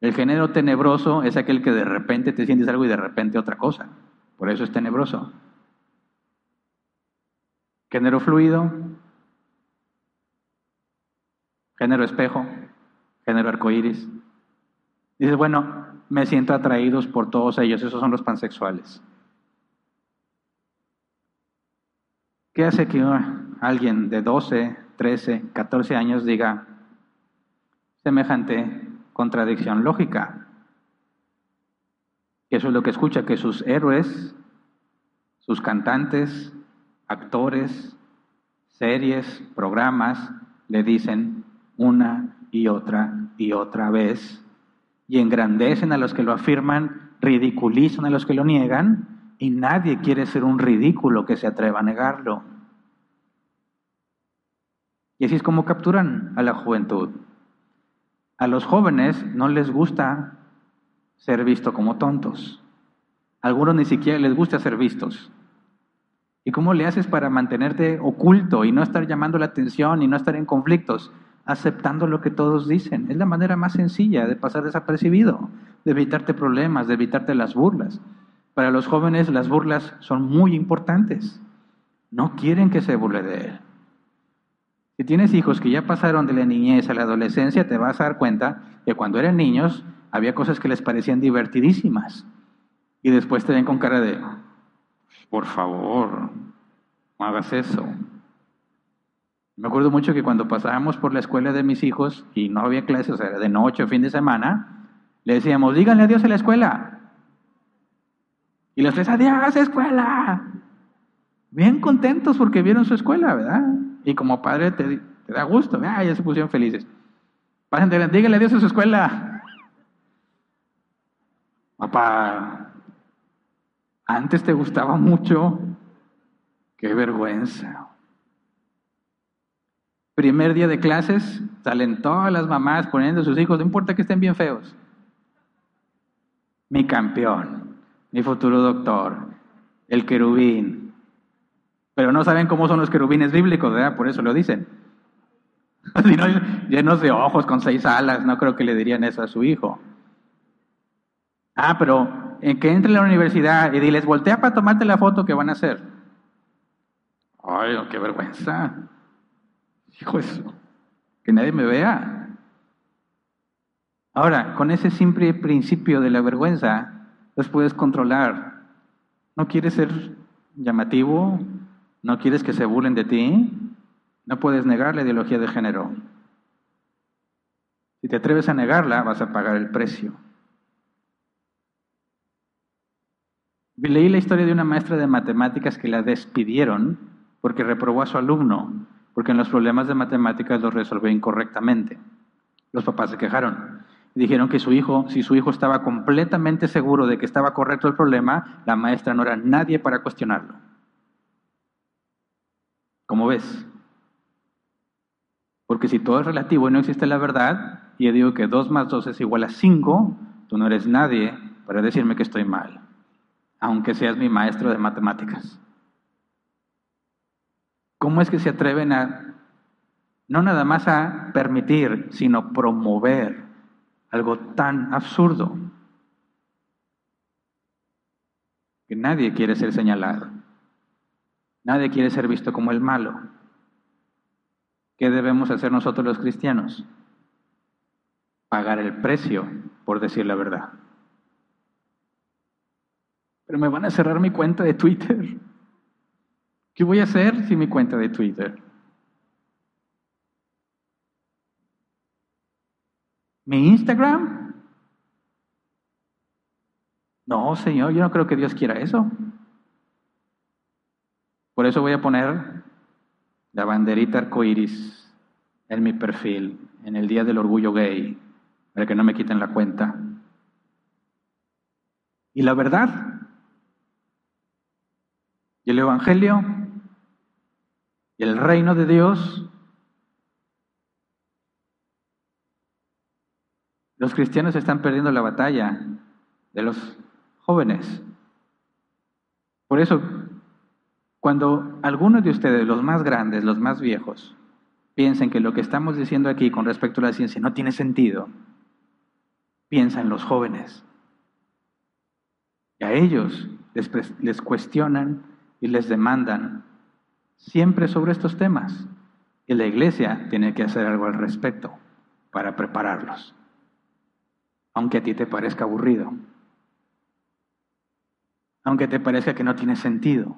Speaker 1: El género tenebroso es aquel que de repente te sientes algo y de repente otra cosa. Por eso es tenebroso. Género fluido, género espejo, género arcoíris. Dices, bueno, me siento atraídos por todos ellos, esos son los pansexuales. ¿Qué hace que alguien de 12, 13, 14 años diga semejante contradicción lógica? Eso es lo que escucha, que sus héroes, sus cantantes, actores, series, programas, le dicen una y otra y otra vez, y engrandecen a los que lo afirman, ridiculizan a los que lo niegan, y nadie quiere ser un ridículo que se atreva a negarlo. Y así es como capturan a la juventud. A los jóvenes no les gusta ser vistos como tontos. Algunos ni siquiera les gusta ser vistos. ¿Y cómo le haces para mantenerte oculto y no estar llamando la atención y no estar en conflictos? Aceptando lo que todos dicen. Es la manera más sencilla de pasar desapercibido, de evitarte problemas, de evitarte las burlas. Para los jóvenes las burlas son muy importantes. No quieren que se burle de él. Si tienes hijos que ya pasaron de la niñez a la adolescencia, te vas a dar cuenta que cuando eran niños había cosas que les parecían divertidísimas. Y después te ven con cara de, por favor, no hagas eso. Me acuerdo mucho que cuando pasábamos por la escuela de mis hijos y no había clases, o sea, de noche o fin de semana, le decíamos, díganle adiós a la escuela. Y los tres, adiós escuela. Bien contentos porque vieron su escuela, ¿verdad? Y como padre te, da gusto, ya se pusieron felices. Pásenle, díganle adiós a su escuela. Papá, antes te gustaba mucho, qué vergüenza. Primer día de clases, salen todas las mamás poniendo a sus hijos, no importa que estén bien feos. Mi campeón, mi futuro doctor, el querubín. Pero no saben cómo son los querubines bíblicos, ¿verdad? Por eso lo dicen. [laughs] llenos de ojos con seis alas, no creo que le dirían eso a su hijo. Ah, pero en que entre a la universidad y diles, voltea para tomarte la foto que van a hacer. Ay, qué vergüenza. Hijo eso, que nadie me vea. Ahora, con ese simple principio de la vergüenza, los puedes controlar. No quieres ser llamativo, no quieres que se burlen de ti, no puedes negar la ideología de género. Si te atreves a negarla, vas a pagar el precio. Leí la historia de una maestra de matemáticas que la despidieron porque reprobó a su alumno porque en los problemas de matemáticas los resolvió incorrectamente. Los papás se quejaron. Dijeron que su hijo, si su hijo estaba completamente seguro de que estaba correcto el problema, la maestra no era nadie para cuestionarlo. ¿Cómo ves? Porque si todo es relativo y no existe la verdad, y yo digo que 2 más 2 es igual a 5, tú no eres nadie para decirme que estoy mal, aunque seas mi maestro de matemáticas. ¿Cómo es que se atreven a, no nada más a permitir, sino promover algo tan absurdo? Que nadie quiere ser señalado. Nadie quiere ser visto como el malo. ¿Qué debemos hacer nosotros los cristianos? Pagar el precio por decir la verdad. Pero me van a cerrar mi cuenta de Twitter. ¿Qué voy a hacer si mi cuenta de Twitter? ¿Mi Instagram? No, Señor, yo no creo que Dios quiera eso. Por eso voy a poner la banderita arcoíris en mi perfil, en el Día del Orgullo Gay, para que no me quiten la cuenta. Y la verdad, y el Evangelio, y el reino de Dios, los cristianos están perdiendo la batalla de los jóvenes. Por eso, cuando algunos de ustedes, los más grandes, los más viejos, piensen que lo que estamos diciendo aquí con respecto a la ciencia no tiene sentido, piensa en los jóvenes. Y a ellos les, les cuestionan y les demandan siempre sobre estos temas. Y la iglesia tiene que hacer algo al respecto para prepararlos, aunque a ti te parezca aburrido, aunque te parezca que no tiene sentido.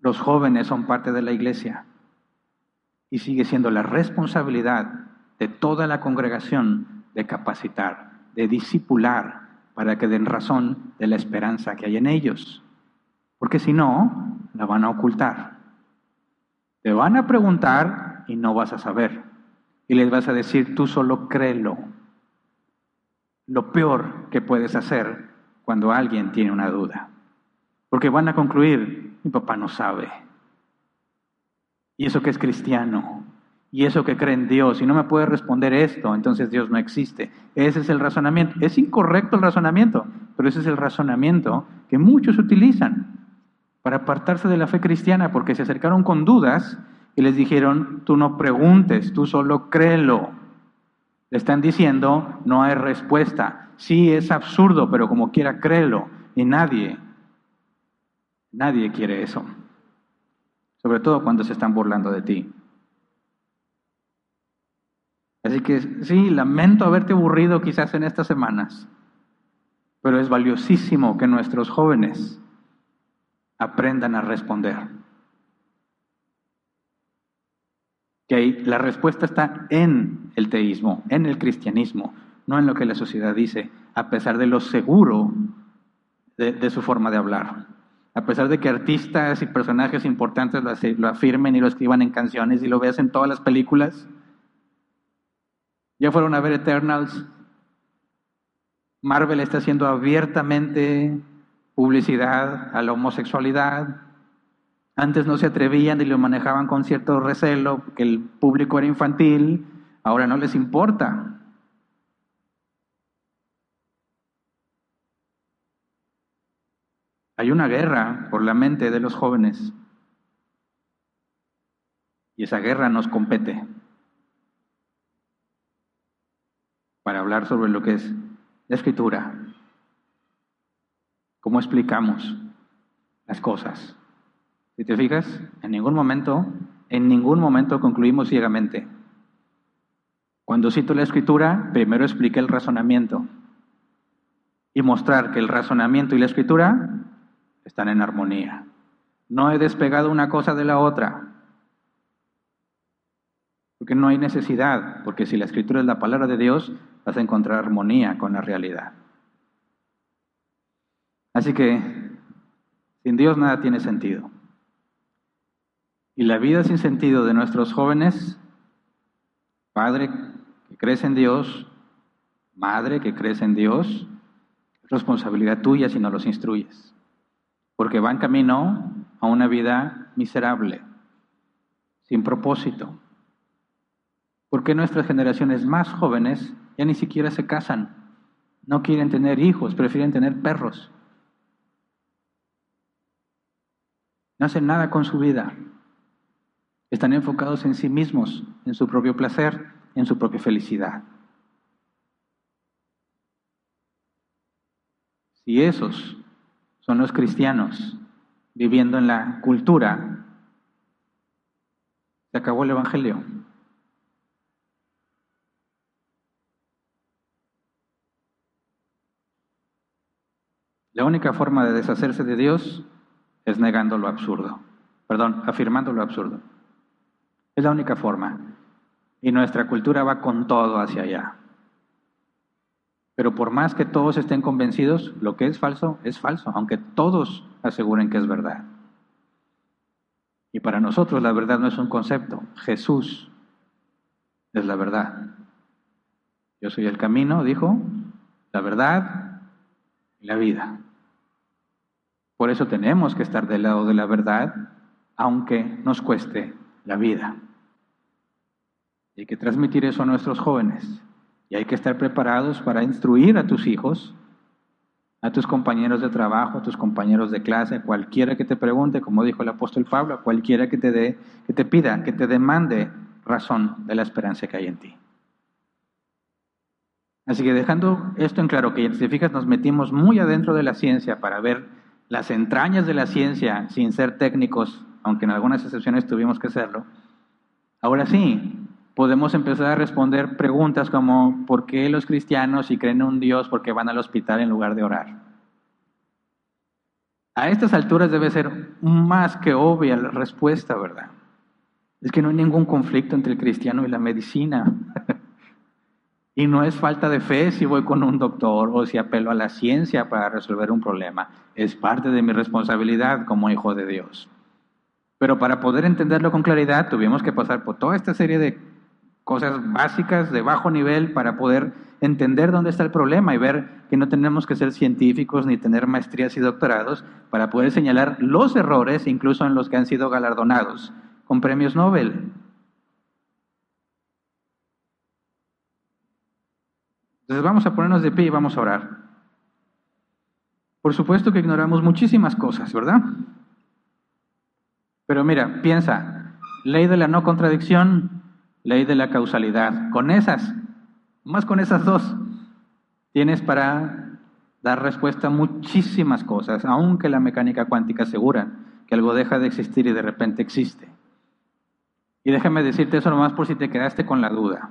Speaker 1: Los jóvenes son parte de la iglesia y sigue siendo la responsabilidad de toda la congregación de capacitar, de discipular, para que den razón de la esperanza que hay en ellos. Porque si no, la van a ocultar. Te van a preguntar y no vas a saber. Y les vas a decir, tú solo créelo. Lo peor que puedes hacer cuando alguien tiene una duda. Porque van a concluir, mi papá no sabe. Y eso que es cristiano. Y eso que cree en Dios. Y no me puede responder esto, entonces Dios no existe. Ese es el razonamiento. Es incorrecto el razonamiento, pero ese es el razonamiento que muchos utilizan para apartarse de la fe cristiana, porque se acercaron con dudas y les dijeron, tú no preguntes, tú solo créelo. Le están diciendo, no hay respuesta. Sí, es absurdo, pero como quiera, créelo. Y nadie, nadie quiere eso. Sobre todo cuando se están burlando de ti. Así que sí, lamento haberte aburrido quizás en estas semanas, pero es valiosísimo que nuestros jóvenes aprendan a responder. Que la respuesta está en el teísmo, en el cristianismo, no en lo que la sociedad dice, a pesar de lo seguro de, su forma de hablar. A pesar de que artistas y personajes importantes lo, afirmen y lo escriban en canciones y lo veas en todas las películas. Ya fueron a ver Eternals. Marvel está haciendo abiertamente publicidad a la homosexualidad. Antes no se atrevían y lo manejaban con cierto recelo porque el público era infantil, ahora no les importa. Hay una guerra por la mente de los jóvenes y esa guerra nos compete para hablar sobre lo que es la escritura, ¿Cómo explicamos las cosas? Si te fijas, en ningún momento, en ningún momento concluimos ciegamente. Cuando cito la escritura, primero expliqué el razonamiento y mostrar que el razonamiento y la escritura están en armonía. No he despegado una cosa de la otra, porque no hay necesidad, porque si la escritura es la palabra de Dios, vas a encontrar armonía con la realidad. Así que sin Dios nada tiene sentido. Y la vida sin sentido de nuestros jóvenes, padre que crece en Dios, madre que crece en Dios, es responsabilidad tuya si no los instruyes. Porque van camino a una vida miserable, sin propósito. Porque nuestras generaciones más jóvenes ya ni siquiera se casan? No quieren tener hijos, prefieren tener perros. No hacen nada con su vida. Están enfocados en sí mismos, en su propio placer, en su propia felicidad. Si esos son los cristianos viviendo en la cultura, se acabó el Evangelio. La única forma de deshacerse de Dios es negando lo absurdo. Perdón, afirmando lo absurdo. Es la única forma. Y nuestra cultura va con todo hacia allá. Pero por más que todos estén convencidos, lo que es falso es falso, aunque todos aseguren que es verdad. Y para nosotros la verdad no es un concepto, Jesús es la verdad. Yo soy el camino, dijo, la verdad y la vida. Por eso tenemos que estar del lado de la verdad, aunque nos cueste la vida. Y hay que transmitir eso a nuestros jóvenes. Y hay que estar preparados para instruir a tus hijos, a tus compañeros de trabajo, a tus compañeros de clase, a cualquiera que te pregunte, como dijo el apóstol Pablo, a cualquiera que te dé, que te pida, que te demande razón de la esperanza que hay en ti. Así que dejando esto en claro, que si fijas, nos metimos muy adentro de la ciencia para ver las entrañas de la ciencia sin ser técnicos, aunque en algunas excepciones tuvimos que serlo, ahora sí podemos empezar a responder preguntas como ¿por qué los cristianos si creen en un Dios, por qué van al hospital en lugar de orar? A estas alturas debe ser más que obvia la respuesta, ¿verdad? Es que no hay ningún conflicto entre el cristiano y la medicina. Y no es falta de fe si voy con un doctor o si apelo a la ciencia para resolver un problema. Es parte de mi responsabilidad como hijo de Dios. Pero para poder entenderlo con claridad tuvimos que pasar por toda esta serie de cosas básicas de bajo nivel para poder entender dónde está el problema y ver que no tenemos que ser científicos ni tener maestrías y doctorados para poder señalar los errores, incluso en los que han sido galardonados con premios Nobel. Entonces vamos a ponernos de pie y vamos a orar. Por supuesto que ignoramos muchísimas cosas, ¿verdad? Pero mira, piensa, ley de la no contradicción, ley de la causalidad. Con esas, más con esas dos, tienes para dar respuesta a muchísimas cosas, aunque la mecánica cuántica asegura que algo deja de existir y de repente existe. Y déjame decirte eso nomás por si te quedaste con la duda.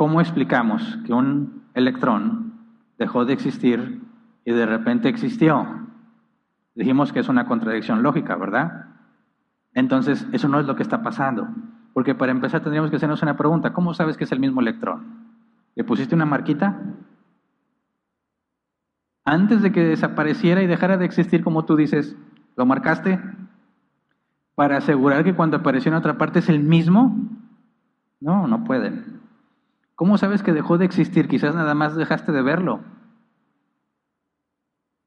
Speaker 1: ¿Cómo explicamos que un electrón dejó de existir y de repente existió? Dijimos que es una contradicción lógica, ¿verdad? Entonces, eso no es lo que está pasando. Porque para empezar tendríamos que hacernos una pregunta. ¿Cómo sabes que es el mismo electrón? ¿Le pusiste una marquita? Antes de que desapareciera y dejara de existir, como tú dices, ¿lo marcaste? Para asegurar que cuando apareció en otra parte es el mismo. No, no pueden. ¿Cómo sabes que dejó de existir? Quizás nada más dejaste de verlo.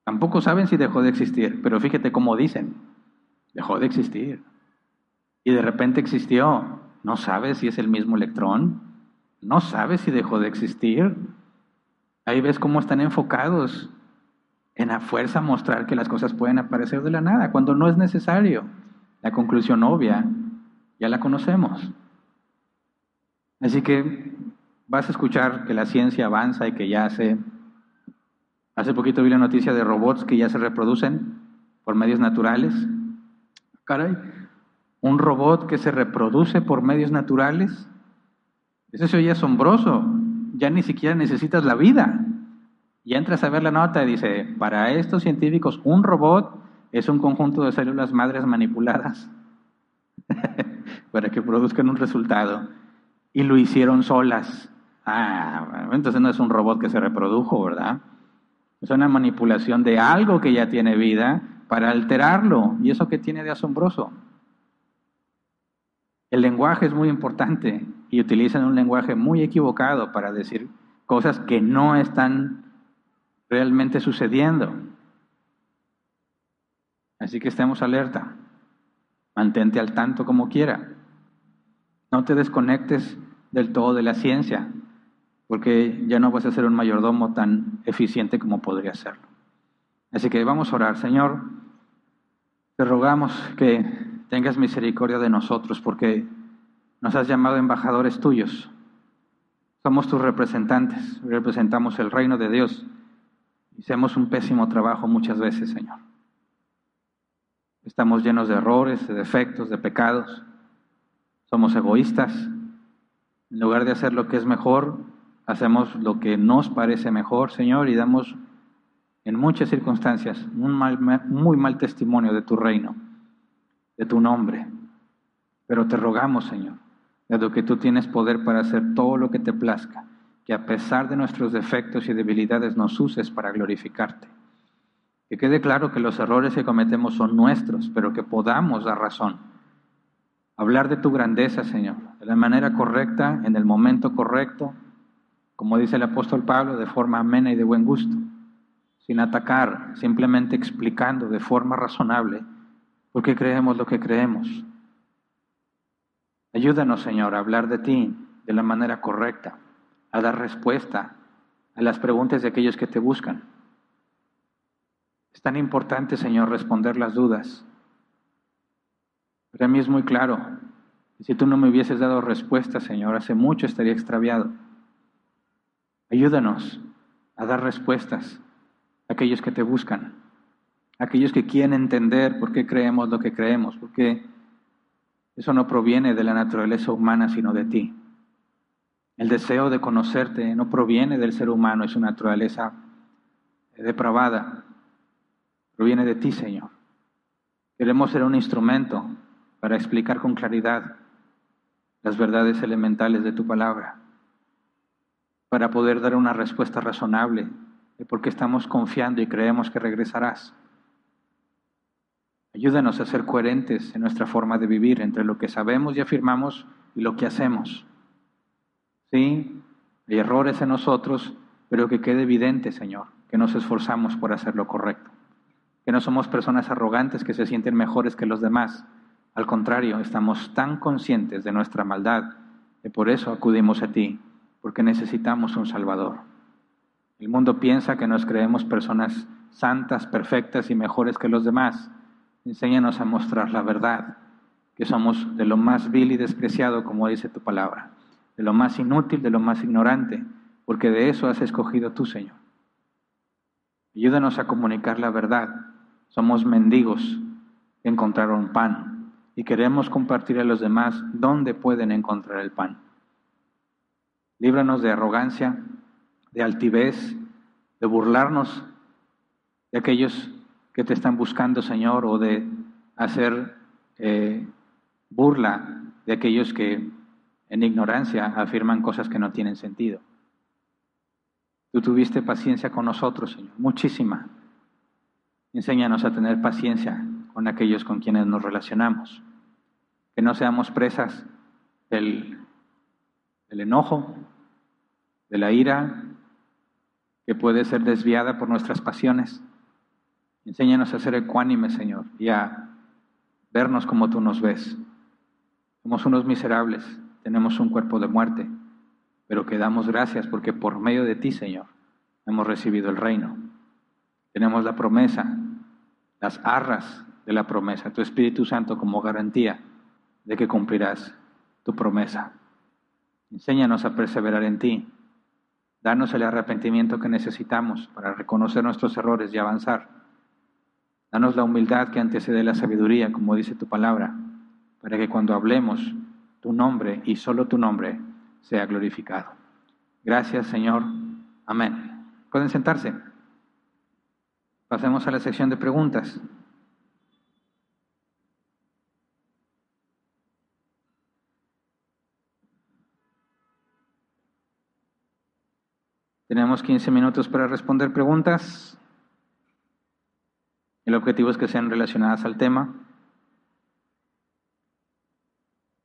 Speaker 1: Tampoco saben si dejó de existir, pero fíjate cómo dicen, dejó de existir. Y de repente existió. No sabes si es el mismo electrón, no sabes si dejó de existir. Ahí ves cómo están enfocados en la fuerza mostrar que las cosas pueden aparecer de la nada, cuando no es necesario. La conclusión obvia ya la conocemos. Así que vas a escuchar que la ciencia avanza y que ya se... Hace poquito vi la noticia de robots que ya se reproducen por medios naturales. Caray, un robot que se reproduce por medios naturales. Eso se oye asombroso. Ya ni siquiera necesitas la vida. Ya entras a ver la nota y dice, para estos científicos, un robot es un conjunto de células madres manipuladas [laughs] para que produzcan un resultado. Y lo hicieron solas. Ah, entonces no es un robot que se reprodujo, ¿verdad? Es una manipulación de algo que ya tiene vida para alterarlo. ¿Y eso qué tiene de asombroso? El lenguaje es muy importante y utilizan un lenguaje muy equivocado para decir cosas que no están realmente sucediendo. Así que estemos alerta. Mantente al tanto como quiera. No te desconectes del todo de la ciencia, porque ya no vas a ser un mayordomo tan eficiente como podría serlo. Así que vamos a orar, Señor. Te rogamos que tengas misericordia de nosotros, porque nos has llamado embajadores tuyos. Somos tus representantes, representamos el reino de Dios. Hacemos un pésimo trabajo muchas veces, Señor. Estamos llenos de errores, de defectos, de pecados. Somos egoístas. En lugar de hacer lo que es mejor, hacemos lo que nos parece mejor, Señor, y damos en muchas circunstancias un muy mal testimonio de tu reino, de tu nombre. Pero te rogamos, Señor, dado que tú tienes poder para hacer todo lo que te plazca, que a pesar de nuestros defectos y debilidades nos uses para glorificarte. Que quede claro que los errores que cometemos son nuestros, pero que podamos dar razón. Hablar de tu grandeza, Señor, de la manera correcta, en el momento correcto, como dice el apóstol Pablo, de forma amena y de buen gusto, sin atacar, simplemente explicando de forma razonable por qué creemos lo que creemos. Ayúdanos, Señor, a hablar de ti de la manera correcta, a dar respuesta a las preguntas de aquellos que te buscan. Es tan importante, Señor, responder las dudas. Para mí es muy claro. Si tú no me hubieses dado respuesta, Señor, hace mucho estaría extraviado. Ayúdanos a dar respuestas a aquellos que te buscan, a aquellos que quieren entender por qué creemos lo que creemos, porque eso no proviene de la naturaleza humana, sino de ti. El deseo de conocerte no proviene del ser humano, es su naturaleza depravada. Proviene de ti, Señor. Queremos ser un instrumento para explicar con claridad las verdades elementales de tu palabra, para poder dar una respuesta razonable de por qué estamos confiando y creemos que regresarás. Ayúdanos a ser coherentes en nuestra forma de vivir entre lo que sabemos y afirmamos y lo que hacemos. Sí, hay errores en nosotros, pero que quede evidente, Señor, que nos esforzamos por hacer lo correcto. Que no somos personas arrogantes que se sienten mejores que los demás. Al contrario, estamos tan conscientes de nuestra maldad que por eso acudimos a ti, porque necesitamos un Salvador. El mundo piensa que nos creemos personas santas, perfectas y mejores que los demás Enséñanos a mostrar la verdad, que somos de lo más vil y despreciado, como dice tu palabra, de lo más inútil, de lo más ignorante, porque de eso has escogido tú, Señor. Ayúdanos a comunicar la verdad. Somos mendigos que encontraron pan y queremos compartir a los demás dónde pueden encontrar el pan. Líbranos de arrogancia, de altivez, de burlarnos de aquellos que te están buscando, Señor, o de hacer eh, burla de aquellos que en ignorancia afirman cosas que no tienen sentido. Tú tuviste paciencia con nosotros, Señor, muchísima. Enséñanos a tener paciencia con aquellos con quienes nos relacionamos. Que no seamos presas del, del enojo, de la ira, que puede ser desviada por nuestras pasiones Enséñanos a ser ecuánimes, Señor, y a vernos como tú nos ves. Somos unos miserables, tenemos un cuerpo de muerte, pero que damos gracias porque por medio de ti, Señor, hemos recibido el reino. Tenemos la promesa, las arras de la promesa, tu Espíritu Santo como garantía de que cumplirás tu promesa. Enséñanos a perseverar en ti. Danos el arrepentimiento que necesitamos para reconocer nuestros errores y avanzar Danos la humildad que antecede la sabiduría, como dice tu palabra, para que cuando hablemos tu nombre y solo tu nombre sea glorificado. Gracias, Señor. Amén. Pueden sentarse. Pasemos a la sección de preguntas. Tenemos 15 minutos para responder preguntas. El objetivo es que sean relacionadas al tema.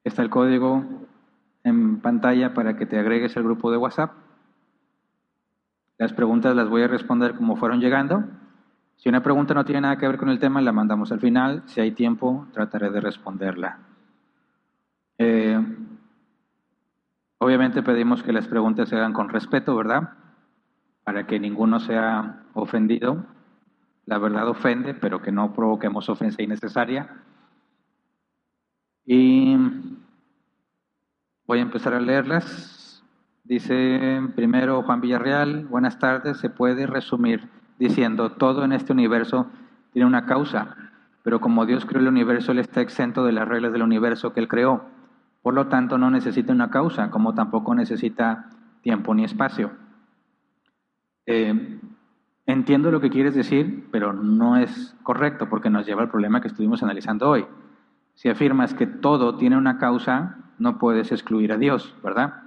Speaker 1: Está el código en pantalla para que te agregues al grupo de WhatsApp. Las preguntas las voy a responder como fueron llegando. Si una pregunta no tiene nada que ver con el tema, la mandamos al final. Si hay tiempo, trataré de responderla. Eh, obviamente pedimos que las preguntas se hagan con respeto, ¿verdad? Para que ninguno sea ofendido. La verdad ofende, pero que no provoquemos ofensa innecesaria. Y voy a empezar a leerlas. Dice primero Juan Villarreal, buenas tardes, se puede resumir diciendo, todo en este universo tiene una causa, pero como Dios creó el universo, Él está exento de las reglas del universo que Él creó. Por lo tanto, no necesita una causa, como tampoco necesita tiempo ni espacio. Eh, entiendo lo que quieres decir, pero no es correcto porque nos lleva al problema que estuvimos analizando hoy. Si afirmas que todo tiene una causa, no puedes excluir a Dios, ¿verdad?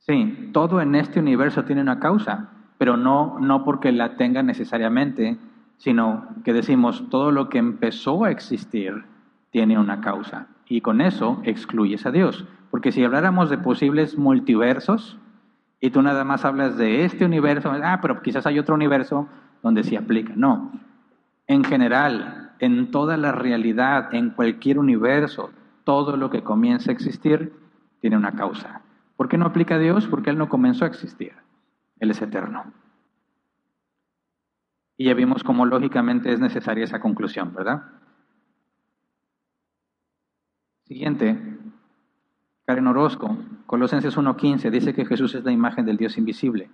Speaker 1: Sí, todo en este universo tiene una causa, pero no, no porque la tenga necesariamente, sino que decimos todo lo que empezó a existir tiene una causa. Y con eso excluyes a Dios. Porque si habláramos de posibles multiversos y tú nada más hablas de este universo, ah, pero quizás hay otro universo donde se aplica. No. En general, en toda la realidad, en cualquier universo, todo lo que comienza a existir tiene una causa. ¿Por qué no aplica Dios? Porque Él no comenzó a existir. Él es eterno. Y ya vimos cómo lógicamente es necesaria esa conclusión, ¿verdad? Siguiente, Karen Orozco, Colosenses 1.15, dice que Jesús es la imagen del Dios invisible.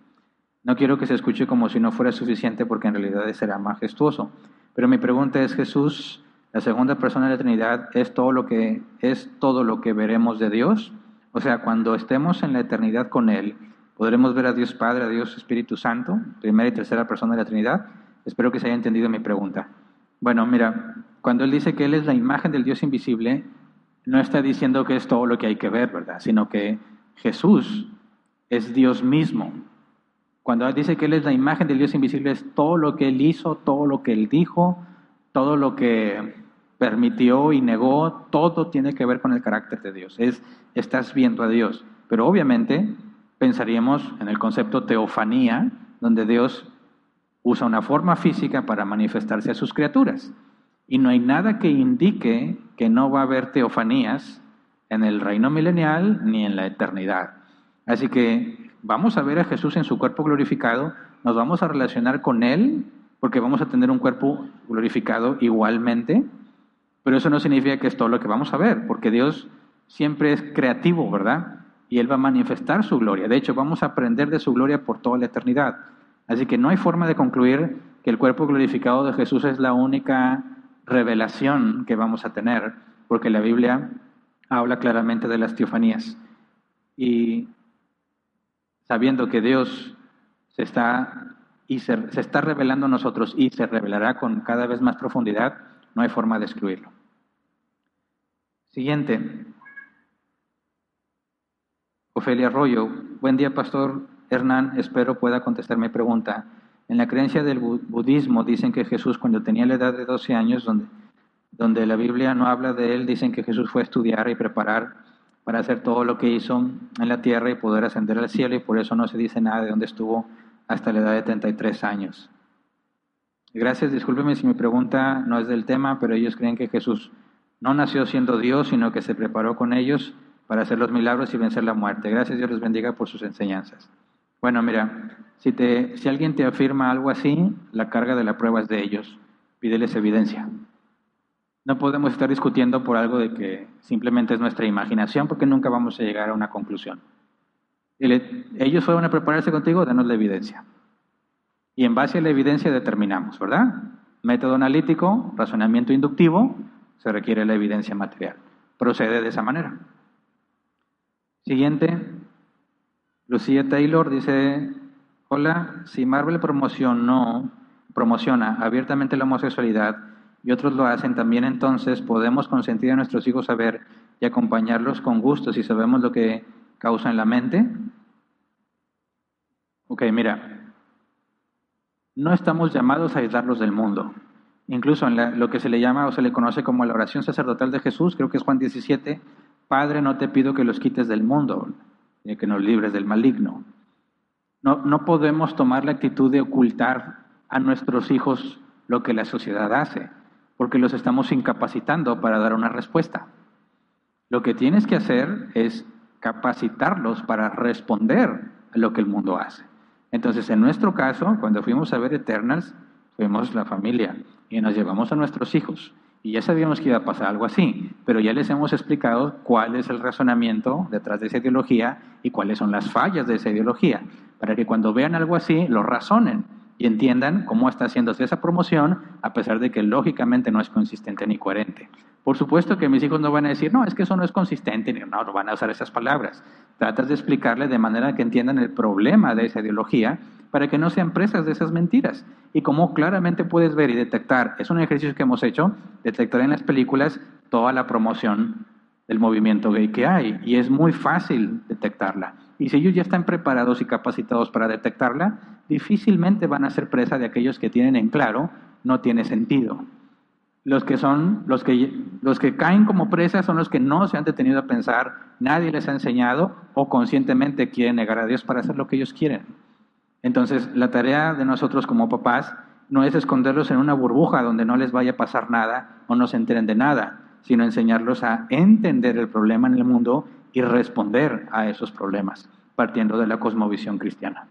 Speaker 1: No quiero que se escuche como si no fuera suficiente porque en realidad será majestuoso. Pero mi pregunta es, Jesús, la segunda persona de la Trinidad, ¿es todo lo que, es todo lo que veremos de Dios? O sea, cuando estemos en la eternidad con Él, podremos ver a Dios Padre, a Dios Espíritu Santo, primera y tercera persona de la Trinidad. Espero que se haya entendido mi pregunta. Bueno, mira, cuando Él dice que Él es la imagen del Dios invisible, no está diciendo que es todo lo que hay que ver, ¿verdad? Sino que Jesús es Dios mismo. Cuando dice que Él es la imagen del Dios invisible, es todo lo que Él hizo, todo lo que Él dijo, todo lo que permitió y negó, todo tiene que ver con el carácter de Dios. Es, estás viendo a Dios. Pero obviamente pensaríamos en el concepto teofanía, donde Dios usa una forma física para manifestarse a sus criaturas. Y no hay nada que indique que no va a haber teofanías en el reino milenial ni en la eternidad. Así que vamos a ver a Jesús en su cuerpo glorificado, nos vamos a relacionar con Él, porque vamos a tener un cuerpo glorificado igualmente, pero eso no significa que es todo lo que vamos a ver, porque Dios siempre es creativo, ¿verdad? Y Él va a manifestar su gloria. De hecho, vamos a aprender de su gloria por toda la eternidad. Así que no hay forma de concluir que el cuerpo glorificado de Jesús es la única revelación que vamos a tener, porque la Biblia habla claramente de las teofanías. Y sabiendo que Dios se está, y se, está revelando a nosotros y se revelará con cada vez más profundidad, no hay forma de excluirlo. Siguiente. Ofelia Arroyo. Buen día, Pastor Hernán. Espero pueda contestar mi pregunta. En la creencia del budismo dicen que Jesús cuando tenía la edad de 12 años, donde, donde la Biblia no habla de él, dicen que Jesús fue a estudiar y preparar para hacer todo lo que hizo en la tierra y poder ascender al cielo y por eso no se dice nada de dónde estuvo hasta la edad de 33 años. Gracias, discúlpeme si mi pregunta no es del tema, pero ellos creen que Jesús no nació siendo Dios, sino que se preparó con ellos para hacer los milagros y vencer la muerte. Gracias, Dios les bendiga por sus enseñanzas. Bueno, mira, si, te, si alguien te afirma algo así, la carga de la prueba es de ellos. Pídeles evidencia. No podemos estar discutiendo por algo de que simplemente es nuestra imaginación, porque nunca vamos a llegar a una conclusión. ellos fueron a prepararse contigo, danos la evidencia. Y en base a la evidencia determinamos, ¿verdad? Método analítico, razonamiento inductivo, se requiere la evidencia material. Procede de esa manera. Siguiente, Lucía Taylor dice, hola, si Marvel promocionó, promociona abiertamente la homosexualidad y otros lo hacen también, entonces podemos consentir a nuestros hijos a ver y acompañarlos con gusto si sabemos lo que causa en la mente. Ok, mira, no estamos llamados a aislarlos del mundo. incluso en lo que se le llama o se le conoce como la oración sacerdotal de Jesús, creo que es Juan 17, Padre, no te pido que los quites del mundo, que nos libres del maligno. No, no podemos tomar la actitud de ocultar a nuestros hijos lo que la sociedad hace, porque los estamos incapacitando para dar una respuesta. Lo que tienes que hacer es capacitarlos para responder a lo que el mundo hace. Entonces, en nuestro caso, cuando fuimos a ver Eternals, fuimos la familia y nos llevamos a nuestros hijos. Y ya sabíamos que iba a pasar algo así, pero ya les hemos explicado cuál es el razonamiento detrás de esa ideología y cuáles son las fallas de esa ideología, para que cuando vean algo así lo razonen y entiendan cómo está haciéndose esa promoción, a pesar de que lógicamente no es consistente ni coherente. Por supuesto que mis hijos no van a decir, no, es que eso no es consistente, no, no van a usar esas palabras. Tratas de explicarle de manera que entiendan el problema de esa ideología para que no sean presas de esas mentiras. Y como claramente puedes ver y detectar, es un ejercicio que hemos hecho, detectar en las películas toda la promoción del movimiento gay que hay. Y es muy fácil detectarla. Y si ellos ya están preparados y capacitados para detectarla, difícilmente van a ser presa de aquellos que tienen en claro, no tiene sentido. Los que son, los que, los que caen como presas son los que no se han detenido a pensar, nadie les ha enseñado o conscientemente quieren negar a Dios para hacer lo que ellos quieren. Entonces, la tarea de nosotros como papás no es esconderlos en una burbuja donde no les vaya a pasar nada o no se enteren de nada, sino enseñarlos a entender el problema en el mundo y responder a esos problemas, partiendo de la cosmovisión cristiana.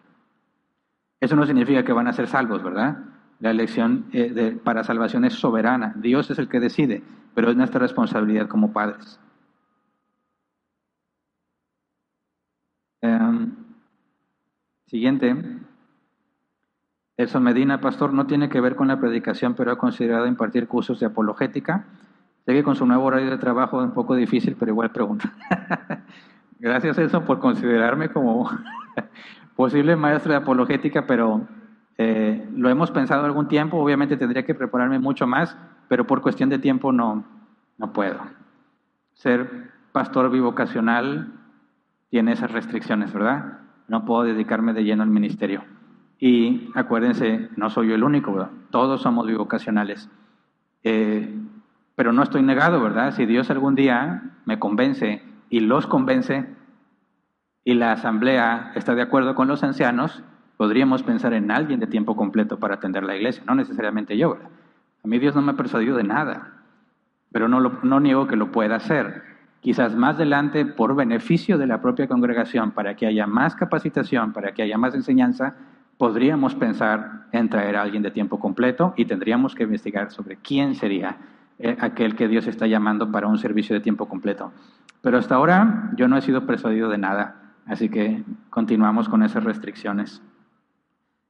Speaker 1: Eso no significa que van a ser salvos, ¿verdad? La elección eh, para salvación es soberana. Dios es el que decide, pero es nuestra responsabilidad como padres. Em, siguiente. Eso Medina, pastor, no tiene que ver con la predicación, pero ha considerado impartir cursos de apologética. Sé que con su nuevo horario de trabajo es un poco difícil, pero igual pregunta. [laughs] Gracias, eso por considerarme como [laughs] posible maestro de apologética, pero eh, lo hemos pensado algún tiempo. Obviamente tendría que prepararme mucho más, pero por cuestión de tiempo no, no puedo. Ser pastor bivocacional tiene esas restricciones, ¿verdad? No puedo dedicarme de lleno al ministerio. Y acuérdense, no soy yo el único, ¿verdad? Todos somos bivocacionales. Eh, pero no estoy negado, ¿verdad? Si Dios algún día me convence y los convence, y la asamblea está de acuerdo con los ancianos, podríamos pensar en alguien de tiempo completo para atender la iglesia, no necesariamente yo. A mí Dios no me ha persuadido de nada, pero no, no niego que lo pueda hacer. Quizás más adelante, por beneficio de la propia congregación, para que haya más capacitación, para que haya más enseñanza, podríamos pensar en traer a alguien de tiempo completo y tendríamos que investigar sobre quién sería eh, aquel que Dios está llamando para un servicio de tiempo completo. Pero hasta ahora yo no he sido persuadido de nada. Así que continuamos con esas restricciones.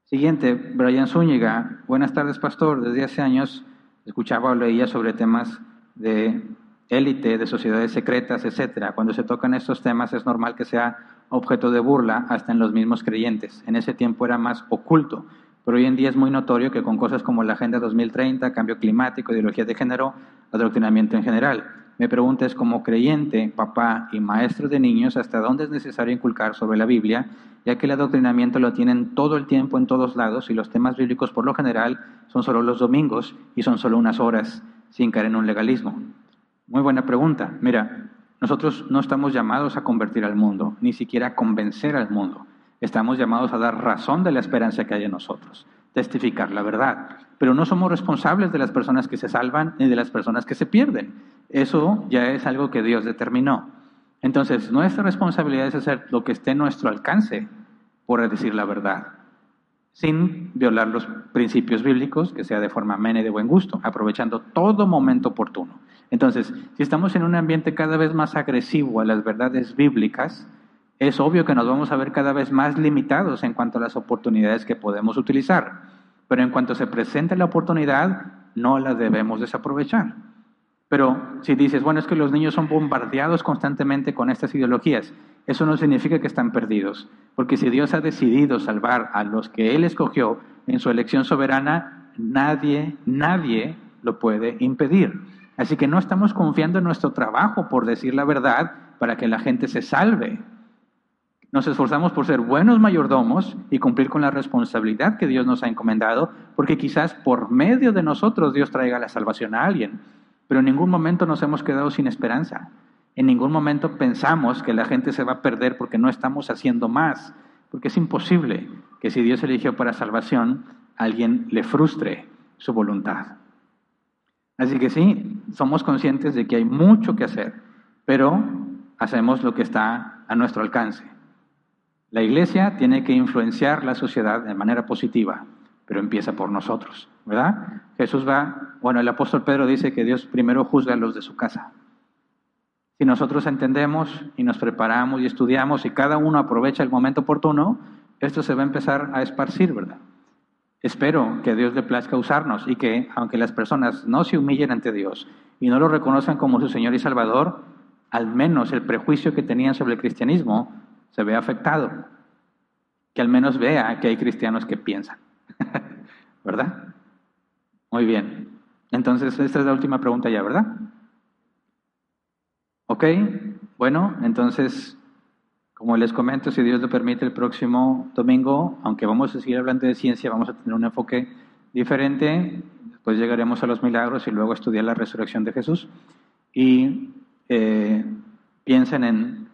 Speaker 1: Siguiente, Brian Zúñiga. Buenas tardes, pastor. Desde hace años escuchaba o leía sobre temas de élite, de sociedades secretas, etcétera. Cuando se tocan estos temas es normal que sea objeto de burla hasta en los mismos creyentes. En ese tiempo era más oculto, pero hoy en día es muy notorio que con cosas como la Agenda 2030, cambio climático, ideología de género, adoctrinamiento en general, me preguntas como creyente, papá y maestro de niños, hasta dónde es necesario inculcar sobre la Biblia, ya que el adoctrinamiento lo tienen todo el tiempo en todos lados y los temas bíblicos por lo general son solo los domingos y son solo unas horas, sin caer en un legalismo. Muy buena pregunta. Mira, nosotros no estamos llamados a convertir al mundo, ni siquiera a convencer al mundo. Estamos llamados a dar razón de la esperanza que hay en nosotros, testificar la verdad. Pero no somos responsables de las personas que se salvan ni de las personas que se pierden. Eso ya es algo que Dios determinó. Entonces, nuestra responsabilidad es hacer lo que esté en nuestro alcance por decir la verdad, sin violar los principios bíblicos, que sea de forma amena y de buen gusto, aprovechando todo momento oportuno. Entonces, si estamos en un ambiente cada vez más agresivo a las verdades bíblicas, es obvio que nos vamos a ver cada vez más limitados en cuanto a las oportunidades que podemos utilizar. Pero en cuanto se presente la oportunidad, no la debemos desaprovechar. Pero si dices, bueno, es que los niños son bombardeados constantemente con estas ideologías, eso no significa que están perdidos, porque si Dios ha decidido salvar a los que Él escogió en su elección soberana, nadie, nadie lo puede impedir. Así que no estamos confiando en nuestro trabajo por decir la verdad para que la gente se salve. Nos esforzamos por ser buenos mayordomos y cumplir con la responsabilidad que Dios nos ha encomendado, porque quizás por medio de nosotros Dios traiga la salvación a alguien, pero en ningún momento nos hemos quedado sin esperanza. En ningún momento pensamos que la gente se va a perder porque no estamos haciendo más, porque es imposible que si Dios eligió para salvación, alguien le frustre su voluntad. Así que sí, somos conscientes de que hay mucho que hacer, pero hacemos lo que está a nuestro alcance. La iglesia tiene que influenciar la sociedad de manera positiva, pero empieza por nosotros, ¿verdad? Jesús va, bueno, el apóstol Pedro dice que Dios primero juzga a los de su casa. Si nosotros entendemos y nos preparamos y estudiamos y cada uno aprovecha el momento oportuno, esto se va a empezar a esparcir, ¿verdad? Espero que Dios le plazca usarnos y que, aunque las personas no se humillen ante Dios y no lo reconozcan como su Señor y Salvador, al menos el prejuicio que tenían sobre el cristianismo se ve afectado. Que al menos vea que hay cristianos que piensan. [laughs] ¿Verdad? Muy bien. Entonces, esta es la última pregunta ya, ¿verdad? Ok, bueno, entonces, como les comento, si Dios lo permite, el próximo domingo, aunque vamos a seguir hablando de ciencia, vamos a tener un enfoque diferente. Después llegaremos a los milagros y luego estudiar la resurrección de Jesús. Y eh, piensen en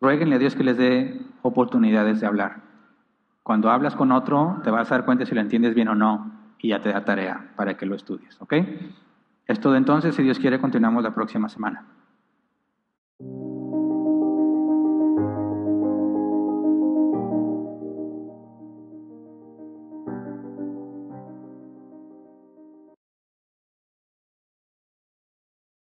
Speaker 1: Rueguenle a Dios que les dé oportunidades de hablar. Cuando hablas con otro, te vas a dar cuenta si lo entiendes bien o no y ya te da tarea para que lo estudies. ¿Ok? Es todo entonces. Si Dios quiere, continuamos la próxima semana.